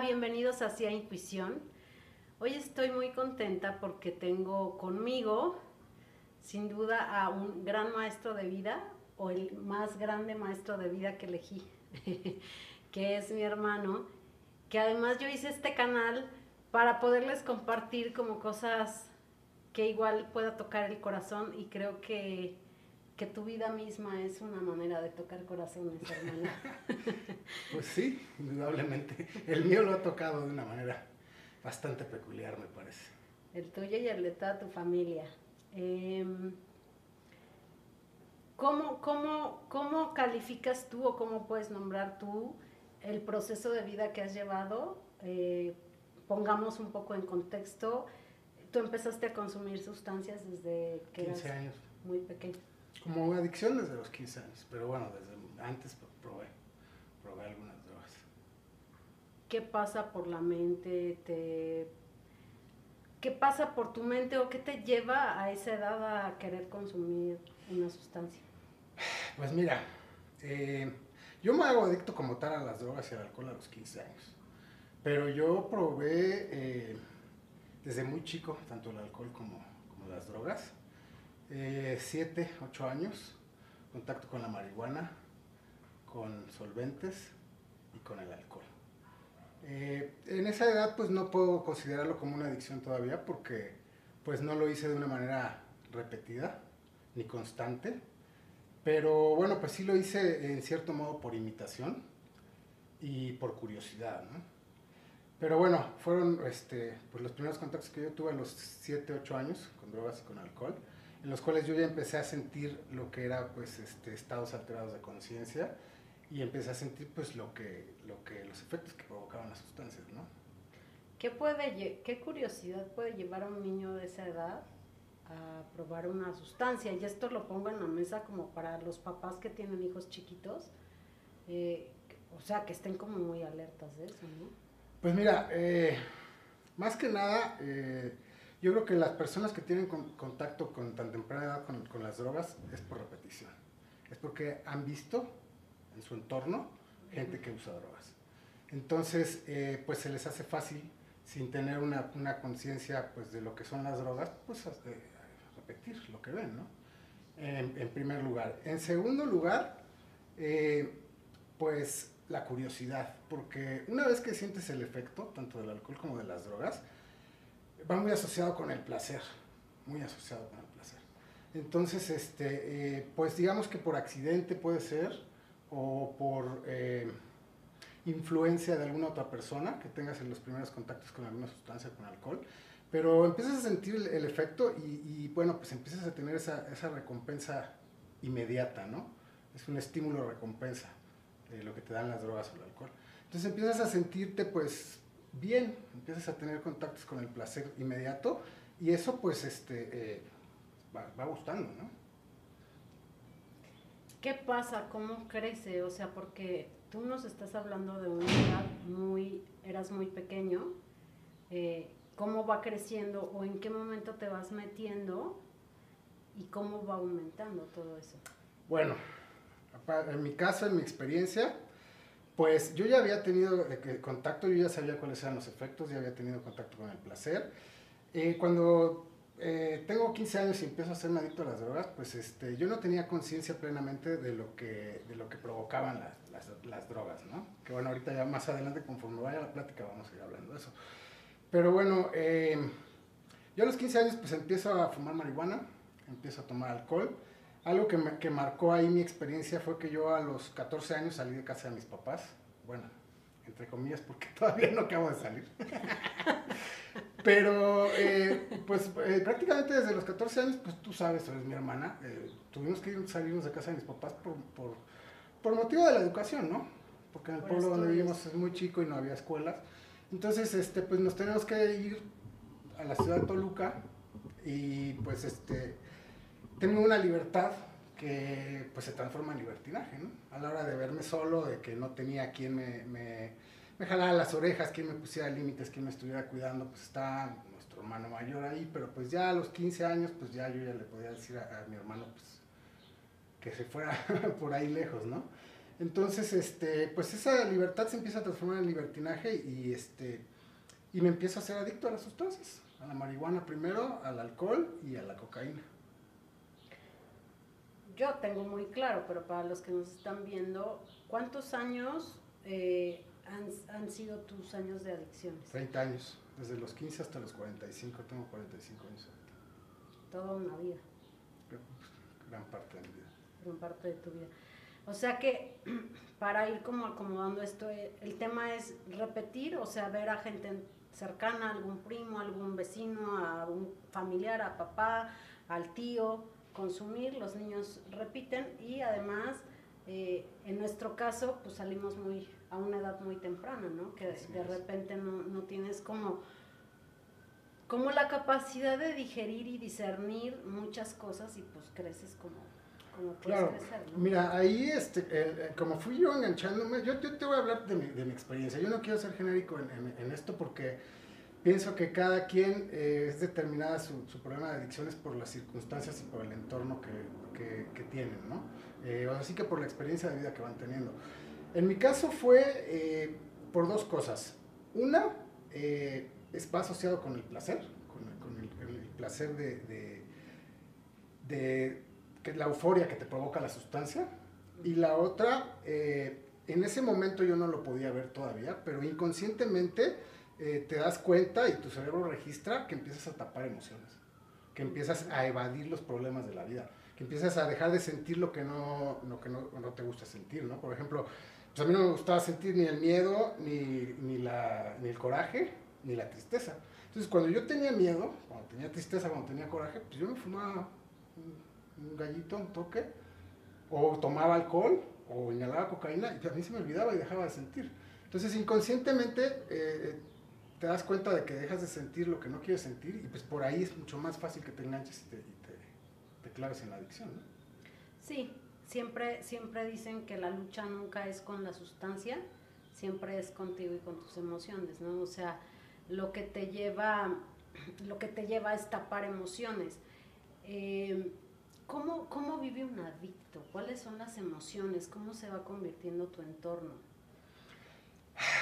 Bienvenidos hacia Intuición. Hoy estoy muy contenta porque tengo conmigo, sin duda, a un gran maestro de vida, o el más grande maestro de vida que elegí, que es mi hermano, que además yo hice este canal para poderles compartir como cosas que igual pueda tocar el corazón y creo que, que tu vida misma es una manera de tocar corazones, hermano. pues sí, indudablemente. El mío lo ha tocado de una manera bastante peculiar, me parece. El tuyo y el de toda tu familia. Em, ¿cómo, cómo, cómo calificas tú o cómo puedes nombrar tú el proceso de vida que has llevado? Eh, pongamos un poco en contexto tú empezaste a consumir sustancias desde que 15 años. muy pequeño. Como adicción desde los 15 años, pero bueno, desde antes probé, probé algunas drogas. ¿Qué pasa por la mente? Te... ¿Qué pasa por tu mente o qué te lleva a esa edad a querer consumir una sustancia? Pues mira, eh, yo me hago adicto como tal a las drogas y al alcohol a los 15 años. Pero yo probé eh, desde muy chico, tanto el alcohol como, las drogas. Eh, siete, ocho años, contacto con la marihuana, con solventes y con el alcohol. Eh, en esa edad pues no puedo considerarlo como una adicción todavía porque pues no lo hice de una manera repetida ni constante, pero bueno pues sí lo hice en cierto modo por imitación y por curiosidad. Pero bueno, fueron este, pues los primeros contactos que yo tuve a los 7, 8 años con drogas y con alcohol, en los cuales yo ya empecé a sentir lo que era pues este, estados alterados de conciencia y empecé a sentir pues lo que, lo que, los efectos que provocaban las sustancias, ¿no? ¿Qué, puede, ¿Qué curiosidad puede llevar a un niño de esa edad a probar una sustancia? Y esto lo pongo en la mesa como para los papás que tienen hijos chiquitos, eh, o sea, que estén como muy alertas de eso, ¿no? Pues mira, eh, más que nada, eh, yo creo que las personas que tienen contacto con tan temprana edad con, las drogas es por repetición. Es porque han visto en su entorno gente que usa drogas. Entonces, eh, pues se les hace fácil, sin tener una, conciencia pues, de lo que son las drogas, pues repetir lo que ven, ¿no? En, en primer lugar. En segundo lugar, pues la curiosidad, porque una vez que sientes el efecto, tanto del alcohol como de las drogas, va muy asociado con el placer, muy asociado con el placer. Entonces, este, eh, pues digamos que por accidente puede ser, o por eh, influencia de alguna otra persona que tengas en los primeros contactos con alguna sustancia, con alcohol, pero empiezas a sentir el, efecto y, bueno, pues empiezas a tener esa, esa recompensa inmediata, ¿no? Es un estímulo recompensa lo que te dan las drogas o el alcohol. Entonces empiezas a sentirte pues bien, empiezas a tener contactos con el placer inmediato y eso pues este, eh, va, gustando, ¿no? ¿Qué pasa? ¿Cómo crece? O sea, porque tú nos estás hablando de una edad muy, eras muy pequeño, eh, ¿cómo va creciendo o en qué momento te vas metiendo y cómo va aumentando todo eso? Bueno, en mi caso, en mi experiencia, pues yo ya había tenido eh, contacto, yo ya sabía cuáles eran los efectos, ya había tenido contacto con el placer. Eh, cuando eh, tengo 15 años y empiezo a ser adicto a las drogas, pues este, yo no tenía conciencia plenamente de lo que, de lo que provocaban las, las, drogas, ¿no? Que bueno, ahorita ya más adelante, conforme vaya la plática, vamos a ir hablando de eso. Pero bueno, yo a los 15 años pues empiezo a fumar marihuana, empiezo a tomar alcohol algo que, me, que marcó ahí mi experiencia fue que yo a los 14 años salí de casa de mis papás. Bueno, entre comillas, porque todavía no acabo de salir. Pero, eh, pues eh, prácticamente desde los 14 años, pues tú sabes, eres mi hermana, eh, tuvimos que ir, salirnos de casa de mis papás por, por, por motivo de la educación, ¿no? Porque en el pueblo donde vivimos es muy chico y no había escuelas. Entonces, este, pues nos tenemos que ir a la ciudad de Toluca y pues este tengo una libertad que pues se transforma en libertinaje, ¿no? A la hora de verme solo, de que no tenía quien me, me, me jalara las orejas, quien me pusiera límites, quien me estuviera cuidando, pues está nuestro hermano mayor ahí, pero pues ya a los 15 años, pues ya yo ya le podía decir a, mi hermano, pues que se fuera por ahí lejos, ¿no? Entonces, este, pues esa libertad se empieza a transformar en libertinaje y, este, y me empiezo a ser adicto a las sustancias, a la marihuana primero, al alcohol y a la cocaína. Yo tengo muy claro, pero para los que nos están viendo, ¿cuántos años eh, han, han, sido tus años de adicciones? 30 años, desde los 15 hasta los 45, tengo 45 años. Toda una vida. Gran parte de mi vida. Gran parte de tu vida. O sea que para ir como acomodando esto, eh, el tema es repetir, o sea, ver a gente cercana, algún primo, algún vecino, a un familiar, a papá, al tío, consumir, los niños repiten y además, eh, en nuestro caso, pues salimos muy a una edad muy temprana, ¿no? Que de repente no, no tienes como como la capacidad de digerir y discernir muchas cosas y pues creces como claro. Mira, ahí, este, eh, como fui yo enganchándome, yo, te voy a hablar de mi, de mi, experiencia. Yo no quiero ser genérico en, en, esto porque pienso que cada quien eh, es determinada su, su, problema de adicciones por las circunstancias y por el entorno que, que, que tienen, ¿no? Eh, así que por la experiencia de vida que van teniendo. En mi caso fue por dos cosas. Una, es, va asociado con el placer, con, con el, el, placer de, de, de que la euforia que te provoca la sustancia. Y la otra, eh, en ese momento yo no lo podía ver todavía, pero inconscientemente eh, te das cuenta y tu cerebro registra que empiezas a tapar emociones, que empiezas a evadir los problemas de la vida, que empiezas a dejar de sentir lo que no, lo que no, no te gusta sentir, ¿no? Por ejemplo, pues a mí no me gustaba sentir ni el miedo, ni, ni, la, ni el coraje, ni la tristeza. Entonces, cuando yo tenía miedo, cuando tenía tristeza, cuando tenía coraje, pues yo me fumaba un gallito, un toque, o tomaba alcohol, o inhalaba cocaína, y a mí se me olvidaba y dejaba de sentir. Entonces, inconscientemente, eh, te das cuenta de que dejas de sentir lo que no quieres sentir, y pues por ahí es mucho más fácil que te enganches y te, te, claves en la adicción, ¿no? Sí, siempre, siempre dicen que la lucha nunca es con la sustancia, siempre es contigo y con tus emociones, ¿no? O sea, lo que te lleva, lo que te lleva es tapar emociones. Eh, ¿Cómo, ¿Cómo vive un adicto? ¿Cuáles son las emociones? ¿Cómo se va convirtiendo tu entorno?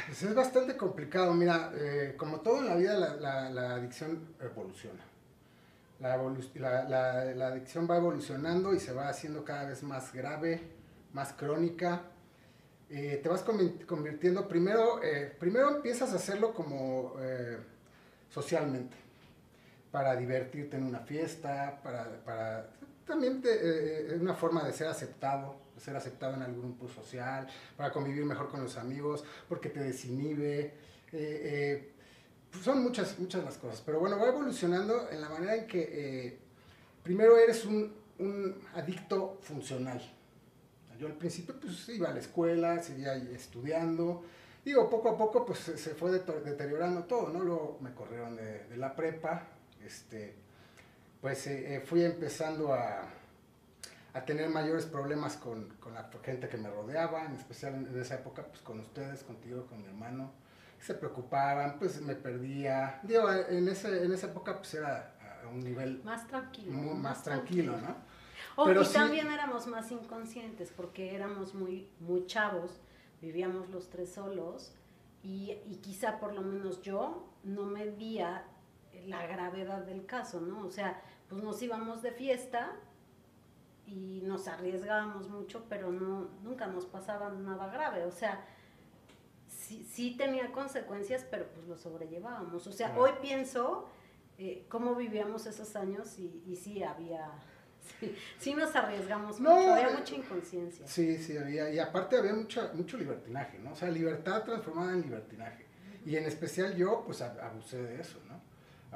Pues es bastante complicado. Mira, eh, como todo en la vida, la, adicción evoluciona. La, adicción va evolucionando y se va haciendo cada vez más grave, más crónica. Eh, te vas convirtiendo, primero, eh, primero empiezas a hacerlo como socialmente, para divertirte en una fiesta, para, para también es una forma de ser aceptado, ser aceptado en algún grupo social, para convivir mejor con los amigos, porque te desinhibe. Eh, eh, pues son muchas, muchas las cosas, pero bueno, va evolucionando en la manera en que primero eres un, un, adicto funcional. Yo al principio pues iba a la escuela, seguía estudiando, digo, poco a poco pues se fue deteriorando todo, ¿no? Luego me corrieron de, de la prepa, este, pues eh, eh, fui empezando a, a, tener mayores problemas con, con, la gente que me rodeaba, en especial en, esa época, pues con ustedes, contigo, con mi hermano. Se preocupaban, pues me perdía. Digo, en, ese, en esa época pues era a un nivel... Más tranquilo. más, tranquilo, ¿no? Oh, Pero y también éramos más inconscientes porque éramos muy, muy chavos, vivíamos los tres solos y, y quizá por lo menos yo no medía la gravedad del caso, ¿no? O sea, pues nos íbamos de fiesta y nos arriesgábamos mucho, pero no, nunca nos pasaba nada grave. O sea, sí, sí tenía consecuencias, pero pues lo sobrellevábamos. O sea, hoy pienso eh, cómo vivíamos esos años y, y sí había... Sí, nos arriesgamos mucho, había eh, mucha inconsciencia. Sí, sí, había, y aparte había mucha, mucho libertinaje, ¿no? O sea, libertad transformada en libertinaje. Y en especial yo, pues abusé de eso, ¿no?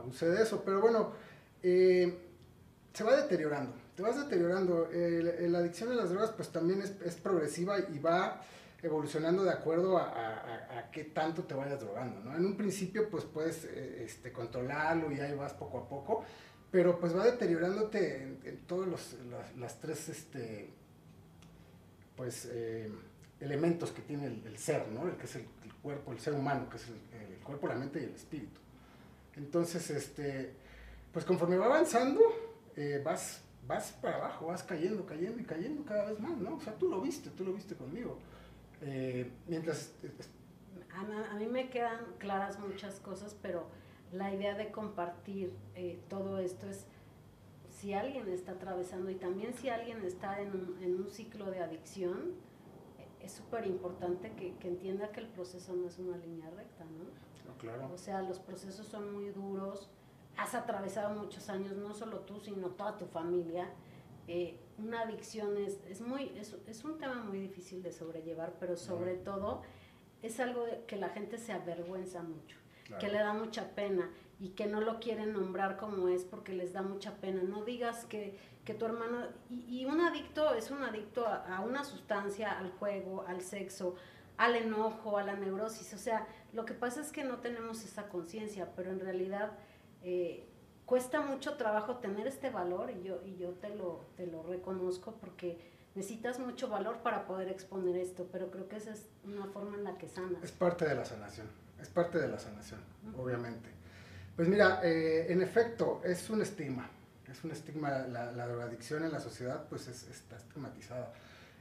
Abusé de eso, pero bueno, eh, se va deteriorando, te vas deteriorando. la adicción a las drogas pues también es, es progresiva y va evolucionando de acuerdo a, a, a, qué tanto te vayas drogando, ¿no? En un principio pues puedes eh, este, controlarlo y ahí vas poco a poco, pero pues va deteriorándote en, todos los, las, las, tres este, pues, eh, elementos que tiene el, ser, ¿no? El que es el, cuerpo, el ser humano, que es el, el cuerpo, la mente y el espíritu. Entonces, este, pues conforme va avanzando, eh, vas vas para abajo, vas cayendo, cayendo y cayendo cada vez más, ¿no? O sea, tú lo viste, tú lo viste conmigo. Eh, mientras... A, mí me quedan claras muchas cosas, pero la idea de compartir eh, todo esto es si alguien está atravesando y también si alguien está en un, en un ciclo de adicción, es súper importante que, que, entienda que el proceso no es una línea recta, ¿no? claro. O sea, los procesos son muy duros, has atravesado muchos años, no solo tú, sino toda tu familia. Eh, una adicción es, es muy, es, es, un tema muy difícil de sobrellevar, pero sobre todo es algo que la gente se avergüenza mucho, que le da mucha pena y que no lo quieren nombrar como es porque les da mucha pena. No digas que, que tu hermano... Y, y, un adicto es un adicto a, a, una sustancia, al juego, al sexo, al enojo, a la neurosis. O sea, lo que pasa es que no tenemos esa conciencia, pero en realidad eh, cuesta mucho trabajo tener este valor y yo, y yo te, lo, te lo reconozco porque necesitas mucho valor para poder exponer esto, pero creo que esa es una forma en la que sanas. Es parte de la sanación, es parte de la sanación, obviamente. Pues mira, eh, en efecto, es un estigma, es un estigma, la, la drogadicción en la sociedad pues es, está estigmatizada.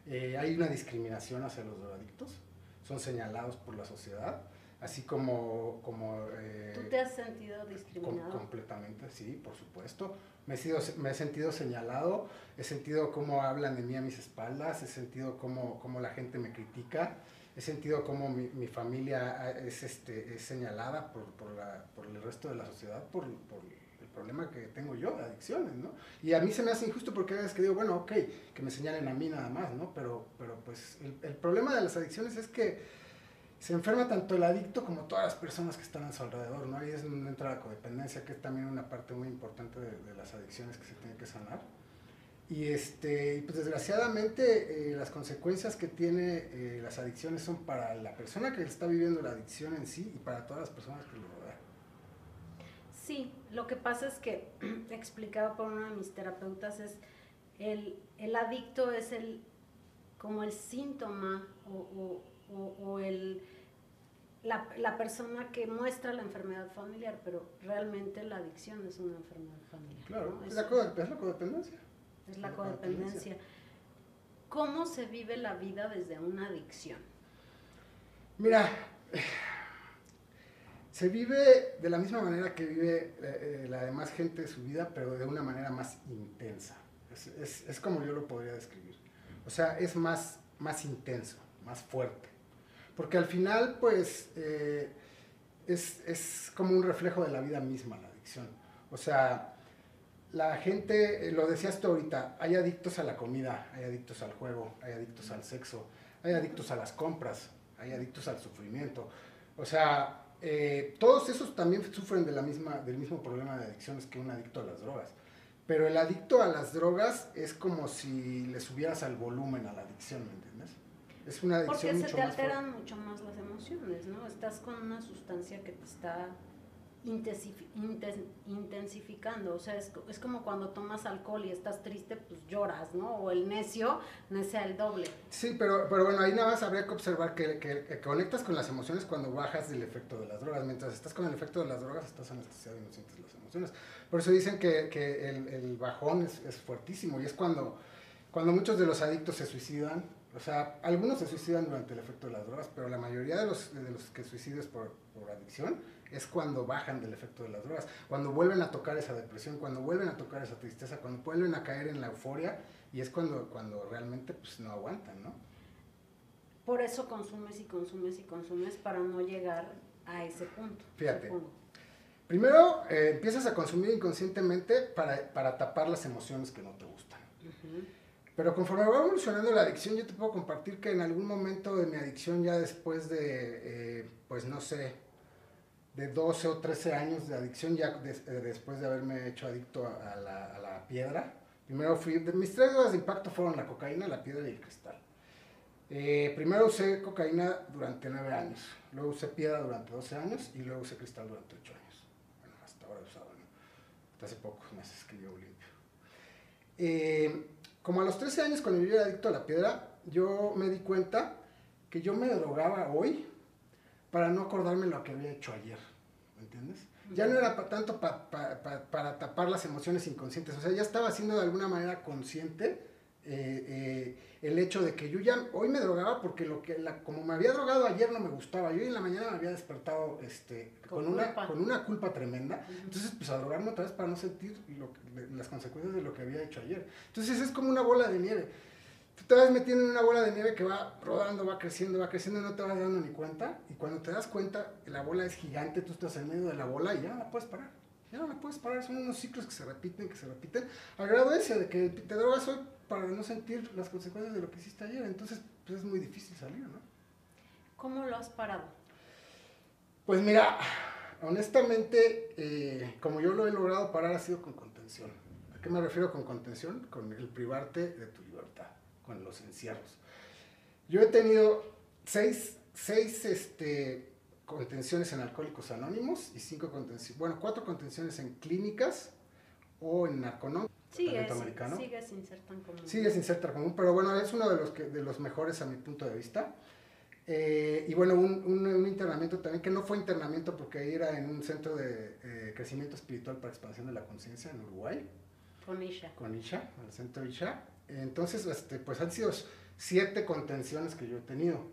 Eh, hay una discriminación hacia los drogadictos, son señalados por la sociedad así como... como eh, ¿Tú te has sentido discriminado? completamente, sí, por supuesto. Me he, sido, me he sentido señalado, he sentido cómo hablan de mí a mis espaldas, he sentido cómo, cómo la gente me critica, he sentido cómo mi, mi familia es, este, es señalada por, por, la, por, el resto de la sociedad por, por, el problema que tengo yo de adicciones, ¿no? Y a mí se me hace injusto porque a veces que digo, bueno, ok, que me señalen a mí nada más, ¿no? Pero, pero pues el, el problema de las adicciones es que se enferma tanto el adicto como todas las personas que están a su alrededor, ¿no? Ahí es donde entra la codependencia, que es también una parte muy importante de, las adicciones que se tiene que sanar. Y este, pues desgraciadamente eh, las consecuencias que tiene eh, las adicciones son para la persona que está viviendo la adicción en sí y para todas las personas que lo rodean. Sí, lo que pasa es que, explicado por uno de mis terapeutas, es el, el adicto es el como el síntoma o, o, o el la, la, persona que muestra la enfermedad familiar, pero realmente la adicción es una enfermedad familiar. Claro, es, la codependencia. Es la, codependencia. ¿Cómo se vive la vida desde una adicción? Mira, se vive de la misma manera que vive eh, la demás gente de su vida, pero de una manera más intensa. Es, es, es, como yo lo podría describir. O sea, es más, más intenso, más fuerte. Porque al final, pues, eh, es, es, como un reflejo de la vida misma, la adicción. O sea, la gente, eh, lo decías tú ahorita, hay adictos a la comida, hay adictos al juego, hay adictos al sexo, hay adictos a las compras, hay adictos al sufrimiento. O sea, eh, todos esos también sufren de la misma, del mismo problema de adicciones que un adicto a las drogas. Pero el adicto a las drogas es como si le subieras al volumen a la adicción, ¿me? Es una adicción Porque se te alteran mucho más las emociones, ¿no? Estás con una sustancia que te está intensificando, o sea, es, es, como cuando tomas alcohol y estás triste, pues lloras, ¿no? O el necio necia el doble. Sí, pero, pero bueno, ahí nada más habría que observar que, que, que, conectas con las emociones cuando bajas del efecto de las drogas. Mientras estás con el efecto de las drogas, estás anestesiado y no sientes las emociones. Por eso dicen que, que el, el, bajón es, es fuertísimo y es cuando, cuando muchos de los adictos se suicidan o sea, algunos se suicidan durante el efecto de las drogas, pero la mayoría de los, de los que suicidan por, por adicción es cuando bajan del efecto de las drogas, cuando vuelven a tocar esa depresión, cuando vuelven a tocar esa tristeza, cuando vuelven a caer en la euforia y es cuando, cuando realmente pues, no aguantan, ¿no? Por eso consumes y consumes y consumes para no llegar a ese punto. Fíjate. Primero eh, empiezas a consumir inconscientemente para, para, tapar las emociones que no te gustan. Pero conforme va evolucionando la adicción, yo te puedo compartir que en algún momento de mi adicción, ya después de, eh, pues no sé, de 12 o 13 años de adicción, ya eh, después de haberme hecho adicto a, la, piedra, primero fui, mis tres drogas de impacto fueron la cocaína, la piedra y el cristal. Eh, primero usé cocaína durante 9 años, luego usé piedra durante 12 años y luego usé cristal durante 8 años. Bueno, hasta ahora he usado, ¿no? Hasta hace pocos meses que yo limpio. Como a los 13 años, cuando yo era adicto a la piedra, yo me di cuenta que yo me drogaba hoy para no acordarme lo que había hecho ayer, ¿me entiendes? Ya no era tanto para tapar las emociones inconscientes, o sea, ya estaba siendo de alguna manera consciente eh, eh, el hecho de que yo ya hoy me drogaba porque lo que la, como me había drogado ayer no me gustaba. Yo en la mañana me había despertado este, con, una, con una culpa tremenda. Entonces, pues a drogarme otra vez para no sentir las consecuencias de lo que había hecho ayer. Entonces es como una bola de nieve. Tú te vas metiendo en una bola de nieve que va rodando, va creciendo, va creciendo y no te vas dando ni cuenta. Y cuando te das cuenta, la bola es gigante, tú estás en medio de la bola y ya no la puedes parar. Ya no la puedes parar. Son unos ciclos que se repiten, que se repiten. Al grado ese de que te drogas hoy para no sentir las consecuencias de lo que hiciste ayer. Entonces, pues es muy difícil salir, ¿no? ¿Cómo lo has parado? Pues mira, honestamente, eh, como yo lo he logrado parar ha sido con contención. ¿A qué me refiero con contención? Con el privarte de tu libertad, con los encierros. Yo he tenido seis, seis este, contenciones en Alcohólicos Anónimos y cinco contenciones, bueno, cuatro contenciones en clínicas o en narconómicos Sigue, sigue sin ser tan común. Sigue sin ser tan común, pero bueno, es uno de los, que, de los mejores a mi punto de vista. Eh, y bueno, un, un, internamiento también, que no fue internamiento porque ahí era en un centro de eh, crecimiento espiritual para expansión de la conciencia en Uruguay. Con Isha. Con Isha, el centro Isha. Entonces, este, pues han sido siete contenciones que yo he tenido.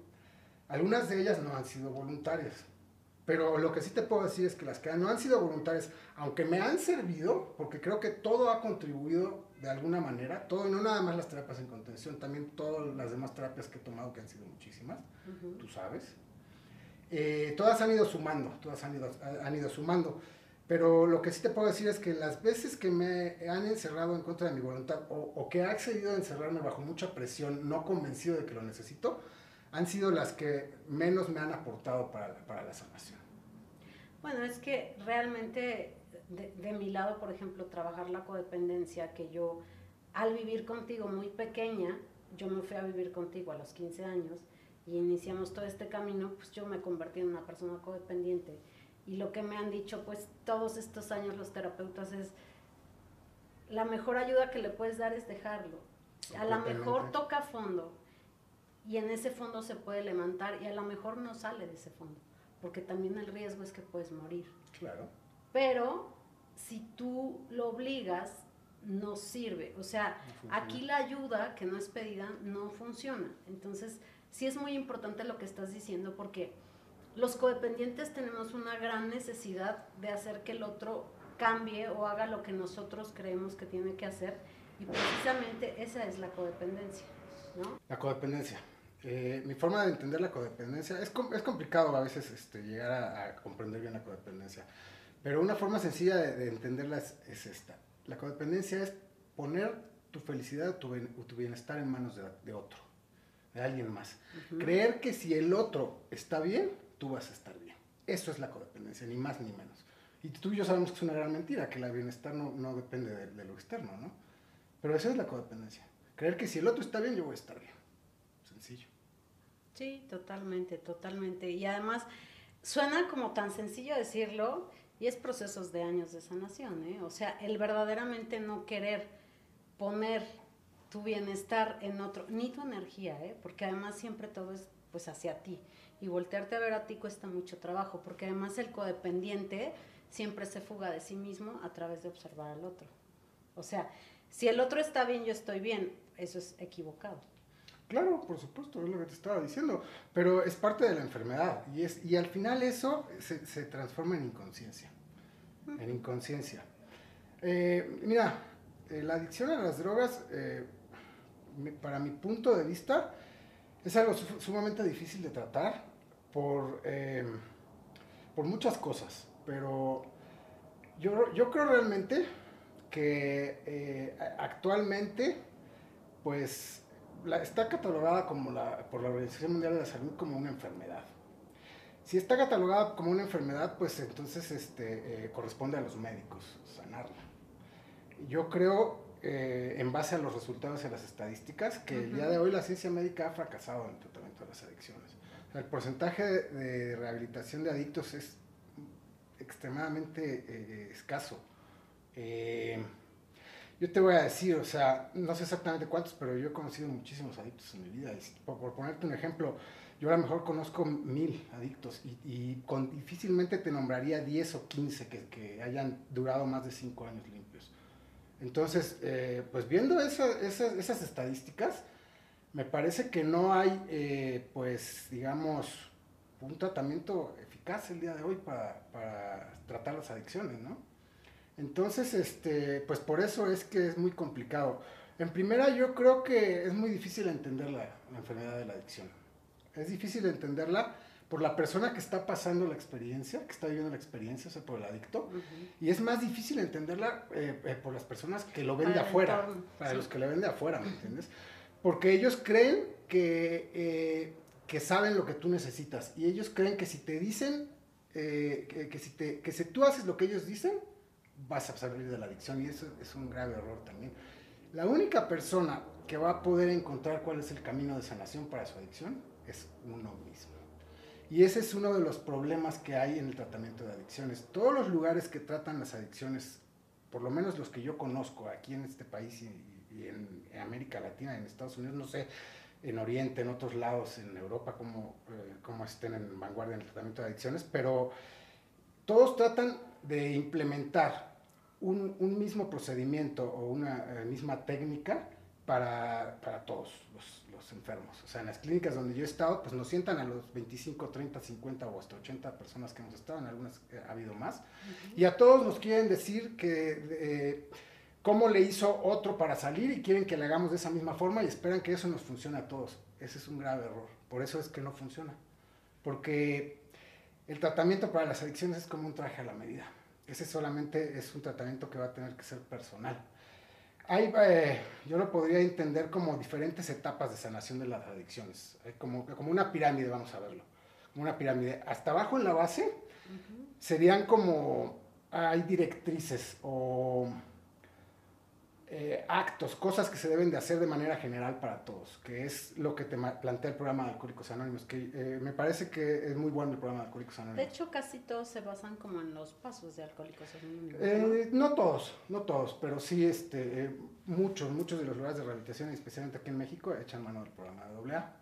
Algunas de ellas no han sido voluntarias. Pero lo que sí te puedo decir es que las que no han sido voluntarias, aunque me han servido, porque creo que todo ha contribuido de alguna manera, todo, no nada más las terapias en contención, también todas las demás terapias que he tomado, que han sido muchísimas, tú sabes, eh, todas han ido sumando, todas han ido, han ido sumando. Pero lo que sí te puedo decir es que las veces que me han encerrado en contra de mi voluntad o, o que he accedido a encerrarme bajo mucha presión, no convencido de que lo necesito, han sido las que menos me han aportado para, para la sanación. Bueno, es que realmente de, de, mi lado, por ejemplo, trabajar la codependencia, que yo al vivir contigo muy pequeña, yo me fui a vivir contigo a los 15 años y iniciamos todo este camino, pues yo me convertí en una persona codependiente. Y lo que me han dicho, pues todos estos años los terapeutas es, la mejor ayuda que le puedes dar es dejarlo. A lo mejor toca fondo, y en ese fondo se puede levantar y a lo mejor no sale de ese fondo, porque también el riesgo es que puedes morir. Claro. Pero si tú lo obligas, no sirve. O sea, aquí la ayuda que no es pedida no funciona. Entonces, sí es muy importante lo que estás diciendo porque los codependientes tenemos una gran necesidad de hacer que el otro cambie o haga lo que nosotros creemos que tiene que hacer y precisamente esa es la codependencia. ¿no? La codependencia. Eh, mi forma de entender la codependencia, es, es complicado a veces este, llegar a, comprender bien la codependencia, pero una forma sencilla de, entenderla es, esta. La codependencia es poner tu felicidad o tu, tu bienestar en manos de, otro, de alguien más. Creer que si el otro está bien, tú vas a estar bien. Eso es la codependencia, ni más ni menos. Y tú y yo sabemos que es una gran mentira, que el bienestar no, no depende de, de lo externo, ¿no? Pero esa es la codependencia. Creer que si el otro está bien, yo voy a estar bien. Sencillo. Sí, totalmente, totalmente. Y además suena como tan sencillo decirlo y es procesos de años de sanación, ¿eh? O sea, el verdaderamente no querer poner tu bienestar en otro, ni tu energía, ¿eh? Porque además siempre todo es pues hacia ti. Y voltearte a ver a ti cuesta mucho trabajo, porque además el codependiente siempre se fuga de sí mismo a través de observar al otro. O sea, si el otro está bien, yo estoy bien, eso es equivocado. Claro, por supuesto, es lo que te estaba diciendo, pero es parte de la enfermedad y, es, y al final eso se, se transforma en inconsciencia, en inconsciencia. Eh, mira, eh, la adicción a las drogas, eh, para mi punto de vista, es algo sumamente difícil de tratar por, por muchas cosas, pero yo, yo creo realmente que actualmente, pues está catalogada como la, por la Organización Mundial de la Salud como una enfermedad. Si está catalogada como una enfermedad, pues entonces este, eh, corresponde a los médicos sanarla. Yo creo, eh, en base a los resultados de las estadísticas, que el día de hoy la ciencia médica ha fracasado en el tratamiento de las adicciones. el porcentaje de, rehabilitación de adictos es extremadamente eh, escaso. Yo te voy a decir, o sea, no sé exactamente cuántos, pero yo he conocido muchísimos adictos en mi vida. por, por, ponerte un ejemplo, yo a lo mejor conozco mil adictos y, con, difícilmente te nombraría 10 o 15 que, que, hayan durado más de 5 años limpios. Entonces, eh, pues viendo esas estadísticas, me parece que no hay, eh, pues, digamos, un tratamiento eficaz el día de hoy para, para tratar las adicciones, ¿no? Entonces, este, pues por eso es que es muy complicado. En primera, yo creo que es muy difícil entender la, enfermedad de la adicción. Es difícil entenderla por la persona que está pasando la experiencia, que está viviendo la experiencia, o sea, por el adicto. Y es más difícil entenderla eh, eh, por las personas que lo ven de afuera, para los que lo ven de afuera, ¿me entiendes? Porque ellos creen que, eh, que saben lo que tú necesitas. Y ellos creen que si te dicen, que, que, si te, que si tú haces lo que ellos dicen, vas a salir de la adicción y eso es un grave error también. La única persona que va a poder encontrar cuál es el camino de sanación para su adicción es uno mismo. Y ese es uno de los problemas que hay en el tratamiento de adicciones. Todos los lugares que tratan las adicciones, por lo menos los que yo conozco aquí en este país y, en, América Latina, en Estados Unidos, no sé, en Oriente, en otros lados, en Europa, cómo, eh, estén en vanguardia en el tratamiento de adicciones, pero todos tratan de implementar un, mismo procedimiento o una eh, misma técnica para, todos los, enfermos. O sea, en las clínicas donde yo he estado, pues nos sientan a los 25, 30, 50 o hasta 80 personas que hemos estado, en algunas eh, ha habido más, y a todos nos quieren decir que... Eh, cómo le hizo otro para salir y quieren que le hagamos de esa misma forma y esperan que eso nos funcione a todos. Ese es un grave error. Por eso es que no funciona. Porque el tratamiento para las adicciones es como un traje a la medida. Ese solamente es un tratamiento que va a tener que ser personal. Hay, eh, yo lo podría entender como diferentes etapas de sanación de las adicciones, eh, como, como una pirámide, vamos a verlo, como una pirámide. Hasta abajo en la base serían como, hay directrices o eh, actos, cosas que se deben de hacer de manera general para todos, que es lo que te plantea el programa de Alcohólicos Anónimos, que eh, me parece que es muy bueno el programa de Alcohólicos Anónimos. De hecho, casi todos se basan como en los pasos de Alcohólicos Anónimos. Eh, ¿no? todos, no todos, pero sí este, muchos, muchos de los lugares de rehabilitación, especialmente aquí en México, echan mano del programa de AA.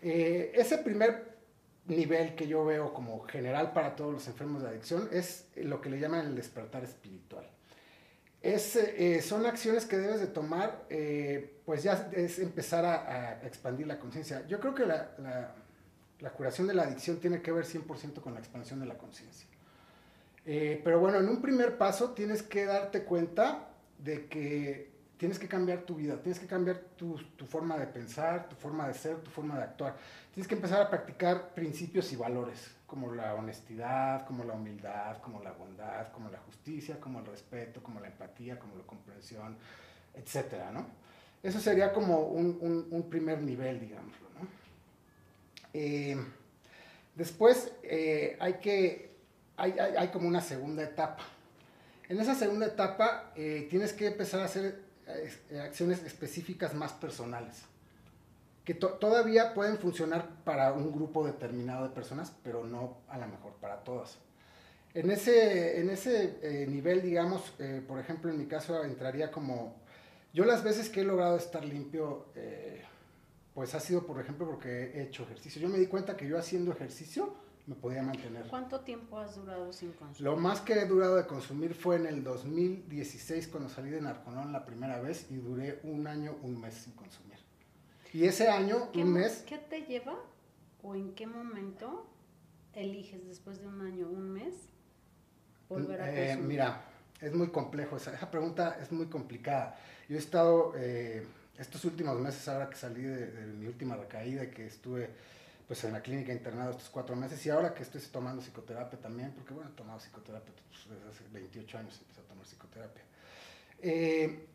ese primer nivel que yo veo como general para todos los enfermos de adicción es lo que le llaman el despertar espiritual eh, son acciones que debes de tomar, eh, pues ya es empezar a, expandir la conciencia. Yo creo que la, la, curación de la adicción tiene que ver 100% con la expansión de la conciencia. Eh, pero bueno, en un primer paso tienes que darte cuenta de que tienes que cambiar tu vida, tienes que cambiar tu, forma de pensar, tu forma de ser, tu forma de actuar. Tienes que empezar a practicar principios y valores como la honestidad, como la humildad, como la bondad, como la justicia, como el respeto, como la empatía, como la comprensión, etcétera, ¿no? Eso sería como un, primer nivel, digámoslo. Eh, después eh, hay que, hay, hay, como una segunda etapa. En esa segunda etapa eh, tienes que empezar a hacer acciones específicas más personales que todavía pueden funcionar para un grupo determinado de personas, pero no a lo mejor para todas. En ese, en ese eh, nivel, digamos, eh, por ejemplo, en mi caso entraría como, yo las veces que he logrado estar limpio, eh, pues ha sido, por ejemplo, porque he hecho ejercicio. Yo me di cuenta que yo haciendo ejercicio me podía mantener. ¿Cuánto tiempo has durado sin consumir? Lo más que he durado de consumir fue en el 2016 cuando salí de Narconón la primera vez y duré un año, un mes sin consumir. Y ese año, un mes... ¿Qué te lleva o en qué momento eliges después de un año, un mes, volver a eh, consumir? mira, es muy complejo, esa, esa, pregunta es muy complicada. Yo he estado eh, estos últimos meses, ahora que salí de, mi última recaída, que estuve pues en la clínica internado estos cuatro meses y ahora que estoy tomando psicoterapia también, porque bueno, he tomado psicoterapia pues, desde hace 28 años, empecé a tomar psicoterapia. Eh,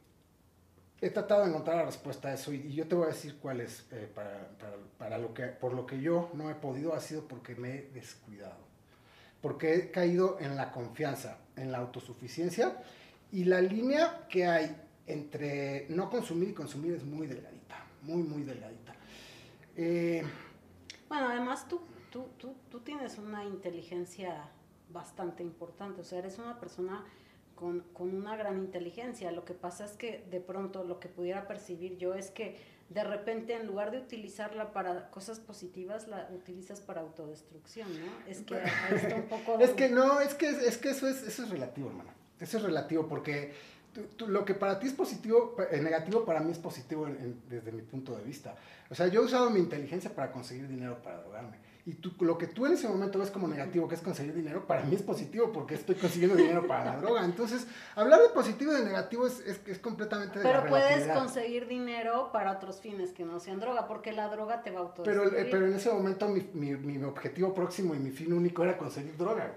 he tratado de encontrar la respuesta a eso y, yo te voy a decir cuál es eh, para, para, lo que, por lo que yo no he podido ha sido porque me he descuidado, porque he caído en la confianza, en la autosuficiencia y la línea que hay entre no consumir y consumir es muy delgadita, muy, muy delgadita. Eh, bueno, además tú, tú, tú, tú tienes una inteligencia bastante importante, o sea, eres una persona con, con, una gran inteligencia. Lo que pasa es que de pronto lo que pudiera percibir yo es que de repente en lugar de utilizarla para cosas positivas, la utilizas para autodestrucción, ¿no? Es que ahí está un poco... es que no, es que, es que eso, es, eso es relativo, hermano. Eso es relativo porque lo que para ti es positivo, eh, negativo para mí es positivo desde mi punto de vista. O sea, yo he usado mi inteligencia para conseguir dinero para drogarme. Y tú, lo que tú en ese momento ves como negativo, que es conseguir dinero, para mí es positivo porque estoy consiguiendo dinero para la droga. Entonces, hablar de positivo y de negativo es, es, es completamente de Pero puedes conseguir dinero para otros fines que no sean droga, porque la droga te va a. Pero, pero en ese momento mi, mi, mi objetivo próximo y mi fin único era conseguir droga.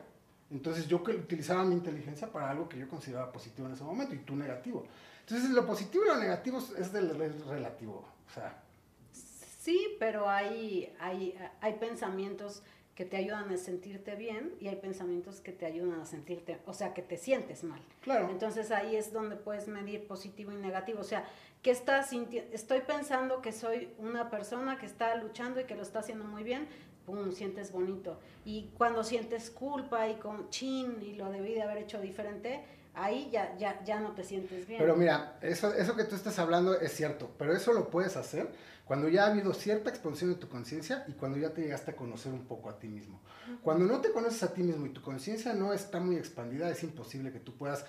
Entonces yo utilizaba mi inteligencia para algo que yo consideraba positivo en ese momento y tú negativo. Entonces lo positivo y lo negativo es, del, relativo. O sea. Sí, pero hay, hay, hay pensamientos que te ayudan a sentirte bien y hay pensamientos que te ayudan a sentirte, o sea, que te sientes mal. Claro. Entonces ahí es donde puedes medir positivo y negativo. O sea, ¿qué estás sintiendo? Estoy pensando que soy una persona que está luchando y que lo está haciendo muy bien, pum, sientes bonito. Y cuando sientes culpa y con chin y lo debí de haber hecho diferente, ahí ya, ya, ya no te sientes bien. Pero mira, eso, eso que tú estás hablando es cierto, pero eso lo puedes hacer cuando ya ha habido cierta expansión de tu conciencia y cuando ya te llegaste a conocer un poco a ti mismo. Cuando no te conoces a ti mismo y tu conciencia no está muy expandida, es imposible que tú puedas